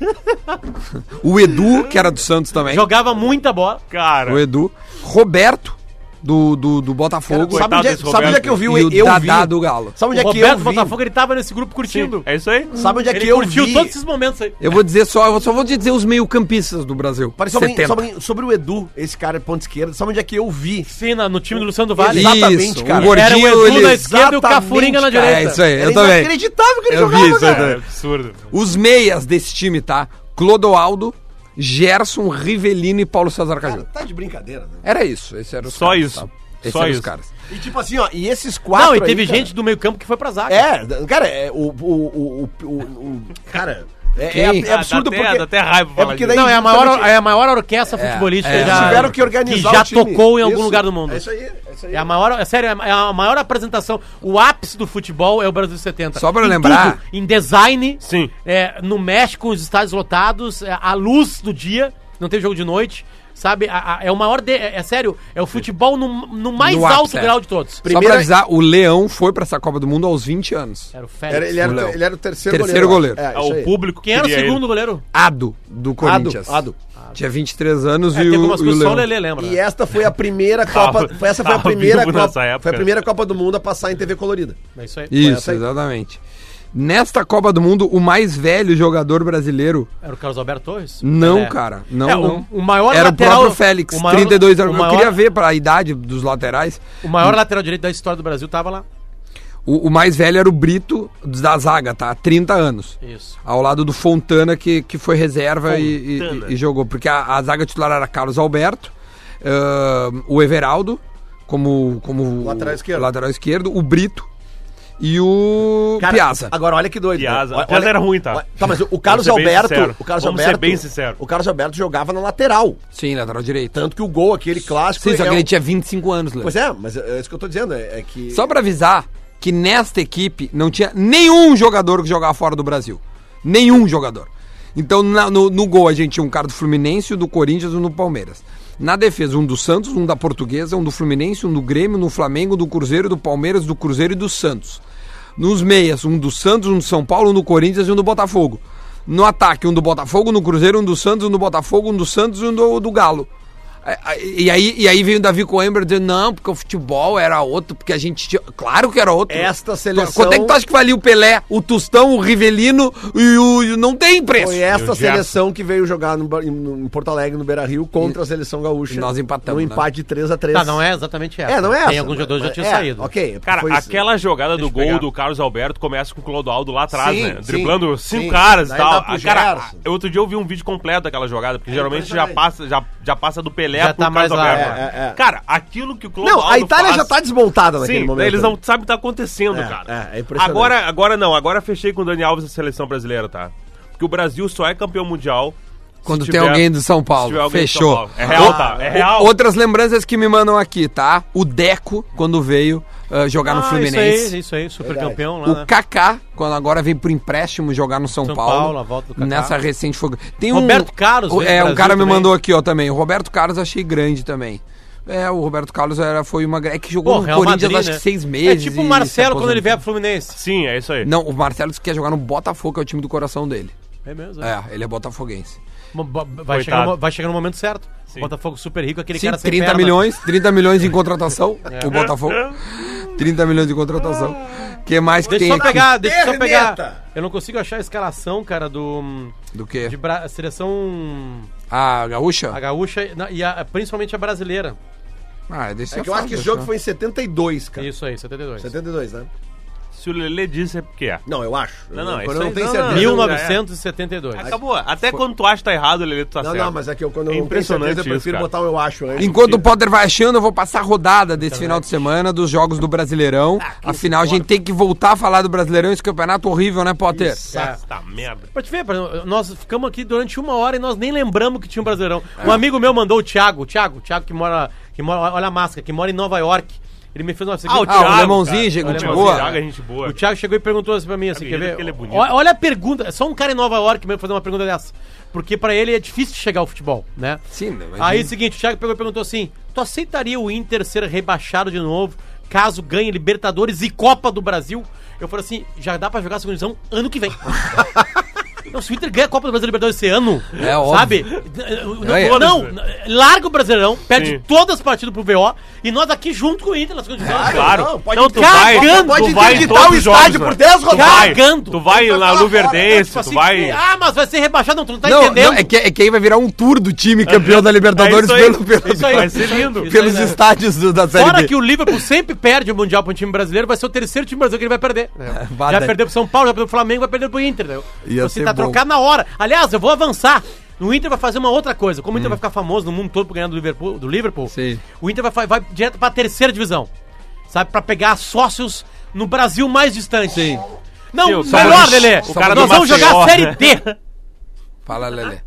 o Edu, que era do Santos também. Jogava muita bola. Cara, O Edu. Roberto, do, do, do Botafogo. Sabe onde, é, sabe onde é que eu vi? E o- o eu Dadá vi. do Galo. Sabe onde o é que Roberto eu Botafogo, vi? ele tava nesse grupo curtindo. é isso aí? Sabe onde é que Ele eu curtiu vi? todos esses momentos aí. Eu vou dizer só, eu só vou dizer os meio-campistas do Brasil. Pare, sobre, 70. sobre, sobre o Edu, esse cara de ponta esquerda, sabe onde é que eu vi? Sim, na- no time do Luciano do Vale. Exatamente, Isso, cara. o gordinho, Era o Edu ele... na esquerda e o Cafuringa na direita. É isso aí, eu também. inacreditável que ele Eu vi jogava, isso cara. É absurdo. Os meias desse time, tá? Clodoaldo, Gerson, Rivelino e Paulo César Cara, Caju. tá de brincadeira, né? Era isso, esse era os Só caras, isso. tá? Esses Só eram os isso. caras. E tipo assim, ó, e esses quatro Não, e aí, teve cara, gente do meio campo que foi pra zaga. É, cara, é, o, o, o, o, o, o- Cara, é, é, é Ah, absurdo até- porque... dá até raiva é porque daí Não, é a maior, é a maior orquestra futebolística é, já, tiveram que organizar que já o time. tocou em algum Isso, lugar do mundo. É isso aí, é isso aí. É a maior, é sério, é a maior apresentação. O ápice do futebol é o Brasil 70. Só pra Em lembrar- tudo, em design, Sim. é, no México, os estádios lotados, é, a luz do dia, não tem jogo de noite, sabe? A- a- é o maior, de- é, é sério, é o futebol no, no mais No alto ápice, é. grau de todos. Só Primeira- pra avisar, o Leão foi pra essa Copa do Mundo aos 20 anos. Era o Félix. Era- ele, era, ele era o terceiro, Terceiro goleiro. Ah, É, isso o público Quem era o segundo ele. goleiro? Ado, do Corinthians. Ado, Tinha 23 anos É, e o, e o só Leão. Lelê lembra. E esta foi a primeira Copa. Foi, essa foi a primeira Copa. Foi a primeira Copa do Mundo a passar em TV colorida. É isso aí. Isso, exatamente. Nesta Copa do Mundo, o mais velho jogador brasileiro. Era o Carlos Alberto Torres? Não, É. cara. Não, É, não. o, o maior Era lateral, o próprio Félix, o maior- 32 anos. maior- Eu queria ver pra idade dos laterais. O maior lateral direito da história do Brasil tava lá. O, o mais velho era o Brito da zaga, tá? 30 anos. Isso. Ao lado do Fontana, que, que foi reserva e, e- e jogou. Porque a, a zaga titular era Carlos Alberto, ahn, o Everaldo, como, como Lateral esquerdo. lateral esquerdo, o Brito e o Cara, Piazza. Agora, olha que doido. Piazza. Olha- Piazza olha- era ruim, tá? Tá, mas o- Carlos ser Alberto. O Carlos Vamos ser Alberto. bem sincero. O Carlos Alberto jogava na lateral. Sim, lateral direito. Tanto que o gol, aquele clássico. Sim, só é que um- ele tinha 25 anos, Léo. Pois é, mas é, é isso que eu tô dizendo. É, é que. Só pra avisar que nesta equipe não tinha nenhum jogador que jogava fora do Brasil. Nenhum jogador. Então na- no, no gol a gente tinha um cara do Fluminense, o do Corinthians e um do Palmeiras. Na defesa, um do Santos, um da Portuguesa, um do Fluminense, um do Grêmio, um do Flamengo, um do Cruzeiro, do Palmeiras, do Cruzeiro e do Santos. Nos meias, um do Santos, um do São Paulo, um do Corinthians e um do Botafogo. No ataque, um do Botafogo, no Cruzeiro, um do Santos, um do Botafogo, um do Santos e um do, do Galo. É, é, E aí, e aí veio o Davi Coimbra dizendo, não, porque o futebol era outro, porque a gente tinha... Claro que era outro. Esta seleção- Quanto é que tu acha que valia o Pelé, o Tostão, o Rivelino e o... e Não tem preço. Foi E esta seleção que veio jogar no, em, no- em Porto Alegre, no Beira Rio, contra a seleção gaúcha. E nós empatamos, No né? empate de 3x3. Tá, não é exatamente essa. É, não é essa. Tem alguns jogadores que já tinham É, saído. Ok. Cara, aquela jogada do Deixa gol pegar. do Carlos Alberto começa com o Clodoaldo lá atrás, Sim, né? sim, Driblando cinco sim. caras e tal. Ah, Cara, outro dia eu vi um vídeo completo daquela jogada, porque geralmente já impressionante. passa, já, já passa do Pelé Já pro tá mais lá, é, é, é. Cara, aquilo que o Clodoaldo Não, a Itália faz- já tá desmontada naquele Sim, momento. eles não sabem o que tá acontecendo, É, cara. é, é impressionante. agora, agora não, agora fechei com o Dani Alves da seleção brasileira, tá? Porque o Brasil só é campeão mundial Quando tiver- tem alguém do São Paulo. Fechou. São Paulo. É real, tá? É real. Outras lembranças que me mandam aqui, tá? O Deco, quando veio ah, jogar no Ah, Fluminense. Isso aí, isso aí, super Verdade. campeão lá, O né? Kaká, quando agora vem pro empréstimo jogar no São, São Paulo, Paulo, a volta do Kaká. Nessa recente foi. Tem Roberto Carlos o- É, um cara me também. mandou aqui, ó, também. O Roberto Carlos achei grande também. É, o Roberto Carlos era, foi uma. É que jogou Pô, no Real Corinthians Madrid, acho né? que seis É meses. tipo o Marcelo quando ele vier pro. Fluminense. Sim, é isso aí. Não, o Marcelo quer jogar no Botafogo, que é o time do coração dele. É mesmo, é. É, ele é botafoguense. Vai, chegar no, vai chegar no momento certo. Sim. Botafogo super rico, aquele Sim, cara sem 30 perna. milhões, 30 milhões em contratação, É. o Botafogo. 30 milhões de contratação. O que mais que Deixa tem eu só aqui? pegar, deixa eu só pegar. Eu não consigo achar a escalação, cara, do. Do quê? De Bra- seleção. A gaúcha? A gaúcha na- e a- principalmente a brasileira. Ah, deixa É que eu acho que esse jogo foi em 72, cara. Isso aí, 72. 72, né? Se o Lelê disse é porque é. Não, eu acho. Não, não, eu, isso eu não aí- tenho não, certeza. não. 1972. Acabou. Até quando tu acha que tá errado, Lelê, tu tá Não, certo. não, mas é que eu, quando eu É não tenho certeza, impressionante eu prefiro cara. botar o eu acho antes. Enquanto o Potter vai achando, eu vou passar a rodada desse final de semana dos jogos do Brasileirão. Ah, Afinal, a gente tem que voltar a falar do Brasileirão, esse campeonato horrível, né, Potter? Tá merda. Pra te ver, por exemplo, nós ficamos aqui durante uma hora e nós nem lembramos que tinha um Brasileirão. Um amigo meu mandou o Thiago, o Thiago, o Thiago que mora, que mora, olha a máscara, que mora em Nova York. Ele me fez uma Ah, o Ah, Thiago, o Lemãozinho, cara. gente O Lemãozinho, boa. Thiago é gente boa. O Thiago chegou e perguntou assim pra mim, assim, É quer ver? mesmo que ele é bonito. Olha, olha a pergunta, é só um cara em Nova York mesmo fazer uma pergunta dessa. Porque pra ele é difícil chegar ao futebol, né? Sim, né, mas- Aí, seguinte, o Thiago pegou e perguntou assim, tu aceitaria o Inter ser rebaixado de novo, caso ganhe Libertadores e Copa do Brasil? Eu falei assim, já dá pra jogar a segunda divisão ano que vem. Não, se o Inter ganha a Copa do Brasil Libertadores esse ano, É óbvio. sabe? É, Não, é. não, larga o Brasileirão, perde Sim. todas as partidas pro VO e nós aqui junto com o Inter na segunda divisão. Claro. Não, Não, pode tu vai, cagando, tu pode vai em interditar o os jogos, estádio né? por 10 Tu vai, Cagando. tu vai Vai na Luverdense, tu vai... Ah, mas vai ser rebaixado, não, tu não tá Não, entendendo. não, é, que, é que aí vai virar um tour do time campeão da Libertadores É isso aí. pelo, pelo- Isso aí. Vai ser lindo. Isso pelos aí, né? estádios do- da Série Fora B. que o Liverpool sempre perde o Mundial pro time brasileiro, vai ser o terceiro time brasileiro que ele vai perder. né? vai já perdeu pro São Paulo, já perdeu pro Flamengo, vai perder pro Inter. Né? Ia Você ser tá bom. trocado na hora. Aliás, eu vou avançar. O Inter vai fazer uma outra coisa. Como o Inter Hum. vai ficar famoso no mundo todo por ganhar do Liverpool, do Liverpool Sim. o Inter vai, vai direto pra terceira divisão. Sabe? Pra pegar sócios no Brasil mais distante. Sim. Não, Sim, melhor, Lelê. Nós vamos jogar Maceió, a Série né? D. Fala, Lelê.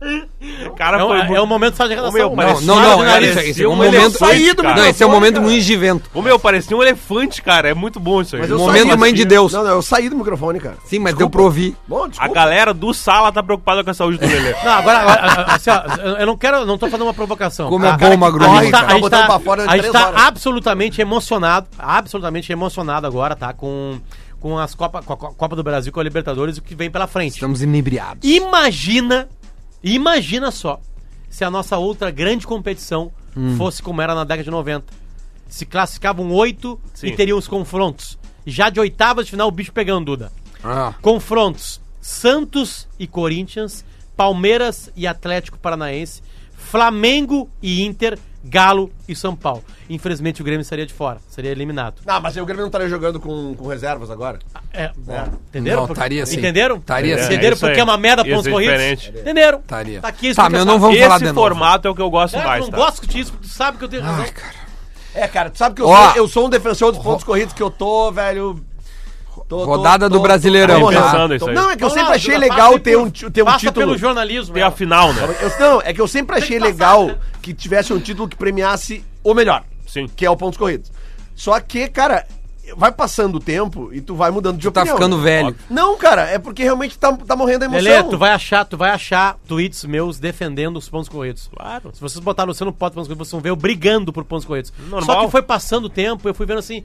O cara É, foi um- é muito- o momento só de redação. meu, Não, não, não, é, esse, esse é um um momento. elefante, cara. Não, esse é um momento muito de vento. Ô meu, parecia um elefante, cara. É muito bom isso aí. Mas eu Momento saí- mãe de Deus. Não, não, eu saí do microfone, cara. Sim, mas deu pra ouvir. Bom, A desculpa. galera do Sala tá preocupada com a saúde do Lelê. Não, agora, assim, ó, eu- não quero, não tô fazendo uma provocação. Como tá? é bom, Magro A gente tá, cara. a gente Botando tá- pra fora em a gente tá horas. absolutamente emocionado, absolutamente emocionado agora, tá? Com, com as Copa, com a Copa do Brasil, com a Libertadores o que vem pela frente. Estamos inebriados. Imagina, imagina só, se a nossa outra grande competição Hum. fosse como era na década de 90. Se classificavam oito e teriam os confrontos. Já de oitavas de final, o bicho pegando, Duda. Ah, Confrontos: Santos e Corinthians, Palmeiras e Atlético Paranaense, Flamengo e Inter, Galo e São Paulo. Infelizmente o Grêmio estaria de fora, seria eliminado. Não, mas o Grêmio não estaria jogando com, com reservas agora. É, é, entenderam? Não, estaria sim. Entenderam? Estaria sim. Entenderam É porque aí. é uma merda pontos corridos? diferente. Entenderam? Estaria. Tá aqui Tá, mas não vamos falar Esse formato é o que eu gosto É, mais, não tá? gosto disso, porque tu sabe que eu tenho razão. Ai, cara. É, cara, tu sabe que eu, Ó. sou, eu sou um defensor dos pontos corridos que eu tô, velho. Tô- tô- Rodada tô- do Brasileirão, tô- tá? tô- Pensando isso aí. Não, é que eu Vamos sempre lá, achei legal ter um, por- ter um passa título. pelo jornalismo. Tem a final, né? Eu- não, é que eu sempre achei passar, legal né? que tivesse um título que premiasse o melhor. Sim. Que é o pontos corridos. Só que, cara, vai passando o tempo e tu vai mudando de Tu tá opinião. ficando né? velho. Não, cara, é porque realmente tá, tá morrendo a emoção. Lelê, tu vai achar, tu vai achar tweets meus defendendo os pontos corridos. Claro. Se vocês botarem Luciano Potter pontos corridos, vocês vão ver eu brigando por pontos corridos. Só Normal. que foi passando o tempo, eu fui vendo assim.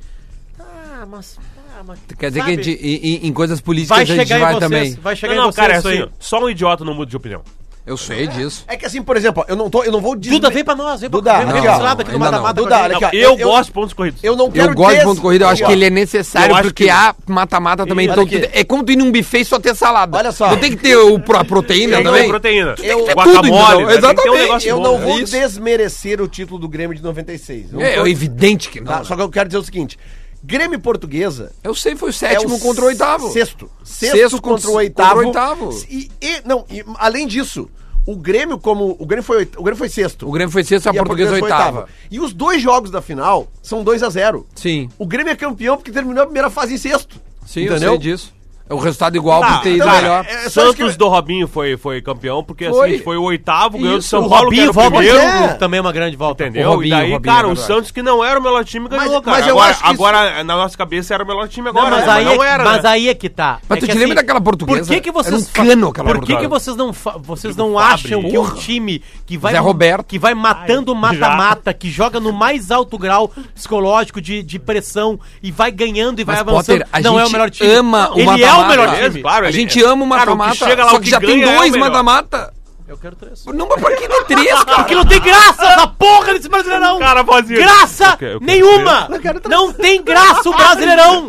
Ah, mas. Ah, mas Quer dizer sabe? que a gente, em, em- coisas políticas vai a gente chegar vai em vocês, também. vai chegar Não, em não, vocês cara, é isso assim, aí. só um idiota não muda de opinião. Eu sei disso. É que assim, por exemplo, eu não tô, eu não vou dizer. Duda, vem pra nós, vem pra Duda, vem, vem não, pra lado aqui no não. mata-mata. Duda, olha aqui, ó. Eu, eu- gosto de pontos corridos. Eu não quero Eu gosto de des- ponto de corrida, eu acho que ele é necessário porque que- há mata-mata também. Então, tu- é como tu ir num buffet e só ter salada. Olha só. Não tem que ter o, a proteína Tem também. proteína. Eu- ter Guacamole, tudo, entendeu? né? Tem que ter um Exatamente. Eu não né? vou desmerecer o título do Grêmio de 96. Não É, é evidente que não. tá? né? Só que eu quero dizer o seguinte: Grêmio Portuguesa. Eu sei, foi o é sétimo contra o oitavo. Sexto. Sexto, Sexto contra, o oitavo. contra o oitavo. E, e- não, e, além disso, o Grêmio, como. O Grêmio foi, o Grêmio foi sexto. O Grêmio foi sexto, a e portuguesa foi oitava. E os dois jogos da final são 2 a 0 Sim, O Grêmio é campeão porque terminou a primeira fase em sexto. sim, eu sei disso. É o resultado igual Tá, por ter ido cara, melhor. é isso Santos que- do Robinho foi, foi campeão, porque Foi. assim, foi o oitavo, ganhou de Isso, São O Paulo, que era Robinho o primeiro. é. também é uma grande volta. Entendeu? O Robinho, e daí, o Robinho, cara, é o. Santos que não era o melhor time ganhou, Mas- cara. mas eu agora, acho que isso- agora na nossa cabeça era o melhor time Não, agora, mas, né? aí, não é, era, mas né? aí é que tá. Mas É tu que te lembra daquela portuguesa? Por que, que vocês Era um cano aquela Por que, que vocês não vocês não acham que um Porra. time que vai Zé Roberto. que vai matando mata-mata, que joga no mais alto grau psicológico de, de pressão e vai ganhando e vai avançando, não é o melhor time. ama o é o melhor time. claro, A gente ama o o mata-mata, chega lá, só o que que já tem é o dois mata-mata. Eu quero três. Não, mas por que tem três, cara? Porque não tem graça essa porra desse Brasileirão! Cara, vozinho. Graça Eu quero- eu quero nenhuma! Não tem graça o Brasileirão!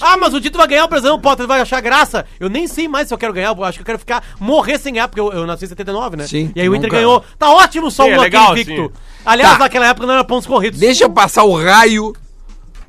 Ah, mas o Tito vai ganhar o Brasileirão, Potter vai achar graça. Eu nem sei mais se eu quero ganhar, eu acho que eu quero ficar, morrer sem ganhar, porque eu, eu nasci em 79, né? Sim, E aí o Inter nunca- ganhou. Tá ótimo só é um legal, aquele invicto. sim. Aliás, Tá. naquela época não era pontos corridos. Deixa eu passar o raio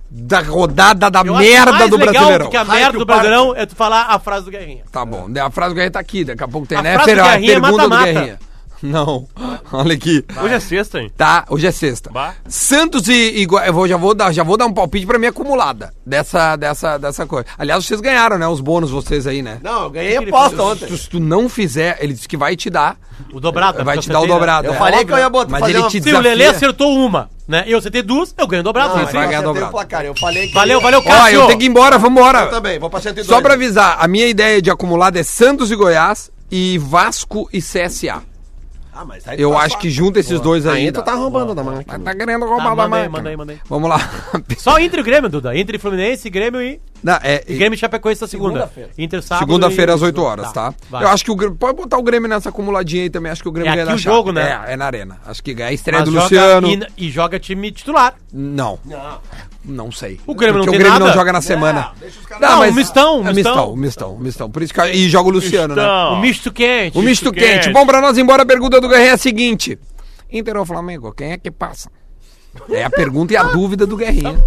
da rodada da merda do Brasileirão. do que a merda do. Brasileirão é tu falar a frase do Guerrinha. Tá bom, a frase do Guerrinha tá aqui, daqui a pouco tem, A né? frase do Guerrinha é pergunta do mata-mata. Guerrinha. Não, olha aqui. Hoje é sexta, hein? Tá, hoje é sexta. Bah. Santos e, e eu vou, já vou dar, já vou dar um palpite pra minha acumulada dessa dessa dessa coisa. Aliás, vocês ganharam, né, os bônus vocês aí, né? Não, eu ganhei a aposta ontem. Se, se tu não fizer, ele disse que vai te dar, O dobrado. vai porque te dar o né? dobrado. Eu é. falei que eu ia botar- Mas ele uma- te Se o Lelê desafia. acertou uma, né? E eu acertei duas, eu ganho dobrado. Não, vai ganhar dobrado. placar. Eu falei que Valeu, valeu, Ó, Cássio. eu tenho que ir embora, vambora. Eu também, vou pra 102. Só pra avisar, a minha ideia de acumulada é Santos e Goiás e Vasco e CSA. Ah, mas aí Eu tá acho que junta esses dois aí. Aí tu tá roubando da máquina. Tá, tá querendo roubar Tá, da manda aí, máquina. manda aí, manda aí. Vamos lá. Só entre o Grêmio, Duda. Entre Fluminense, Grêmio e. Não, é, e Grêmio e Chapecoense na segunda. Segunda-feira. Inter sábado. Segunda-feira e- às 8 horas, tá? vai. Eu acho que o Grêmio. Pode botar o Grêmio nessa acumuladinha aí também. Acho que o Grêmio É ganha aqui na o chave. jogo, né? É, é na arena. Acho que ganha a estreia Mas do joga- Luciano. E, e joga time titular. Não. Não sei. O Grêmio não Porque tem o Grêmio não nada? joga na semana. Não, o mistão, o é mistão. mistão, o mistão, o mistão. Por isso que e joga o Luciano, né? Mistão. O misto quente. O misto quente. quente. Bom, pra nós ir embora, a pergunta do Guerreiro é a seguinte: Inter ou Flamengo, quem é que passa? É a pergunta e a dúvida do Guerrinha.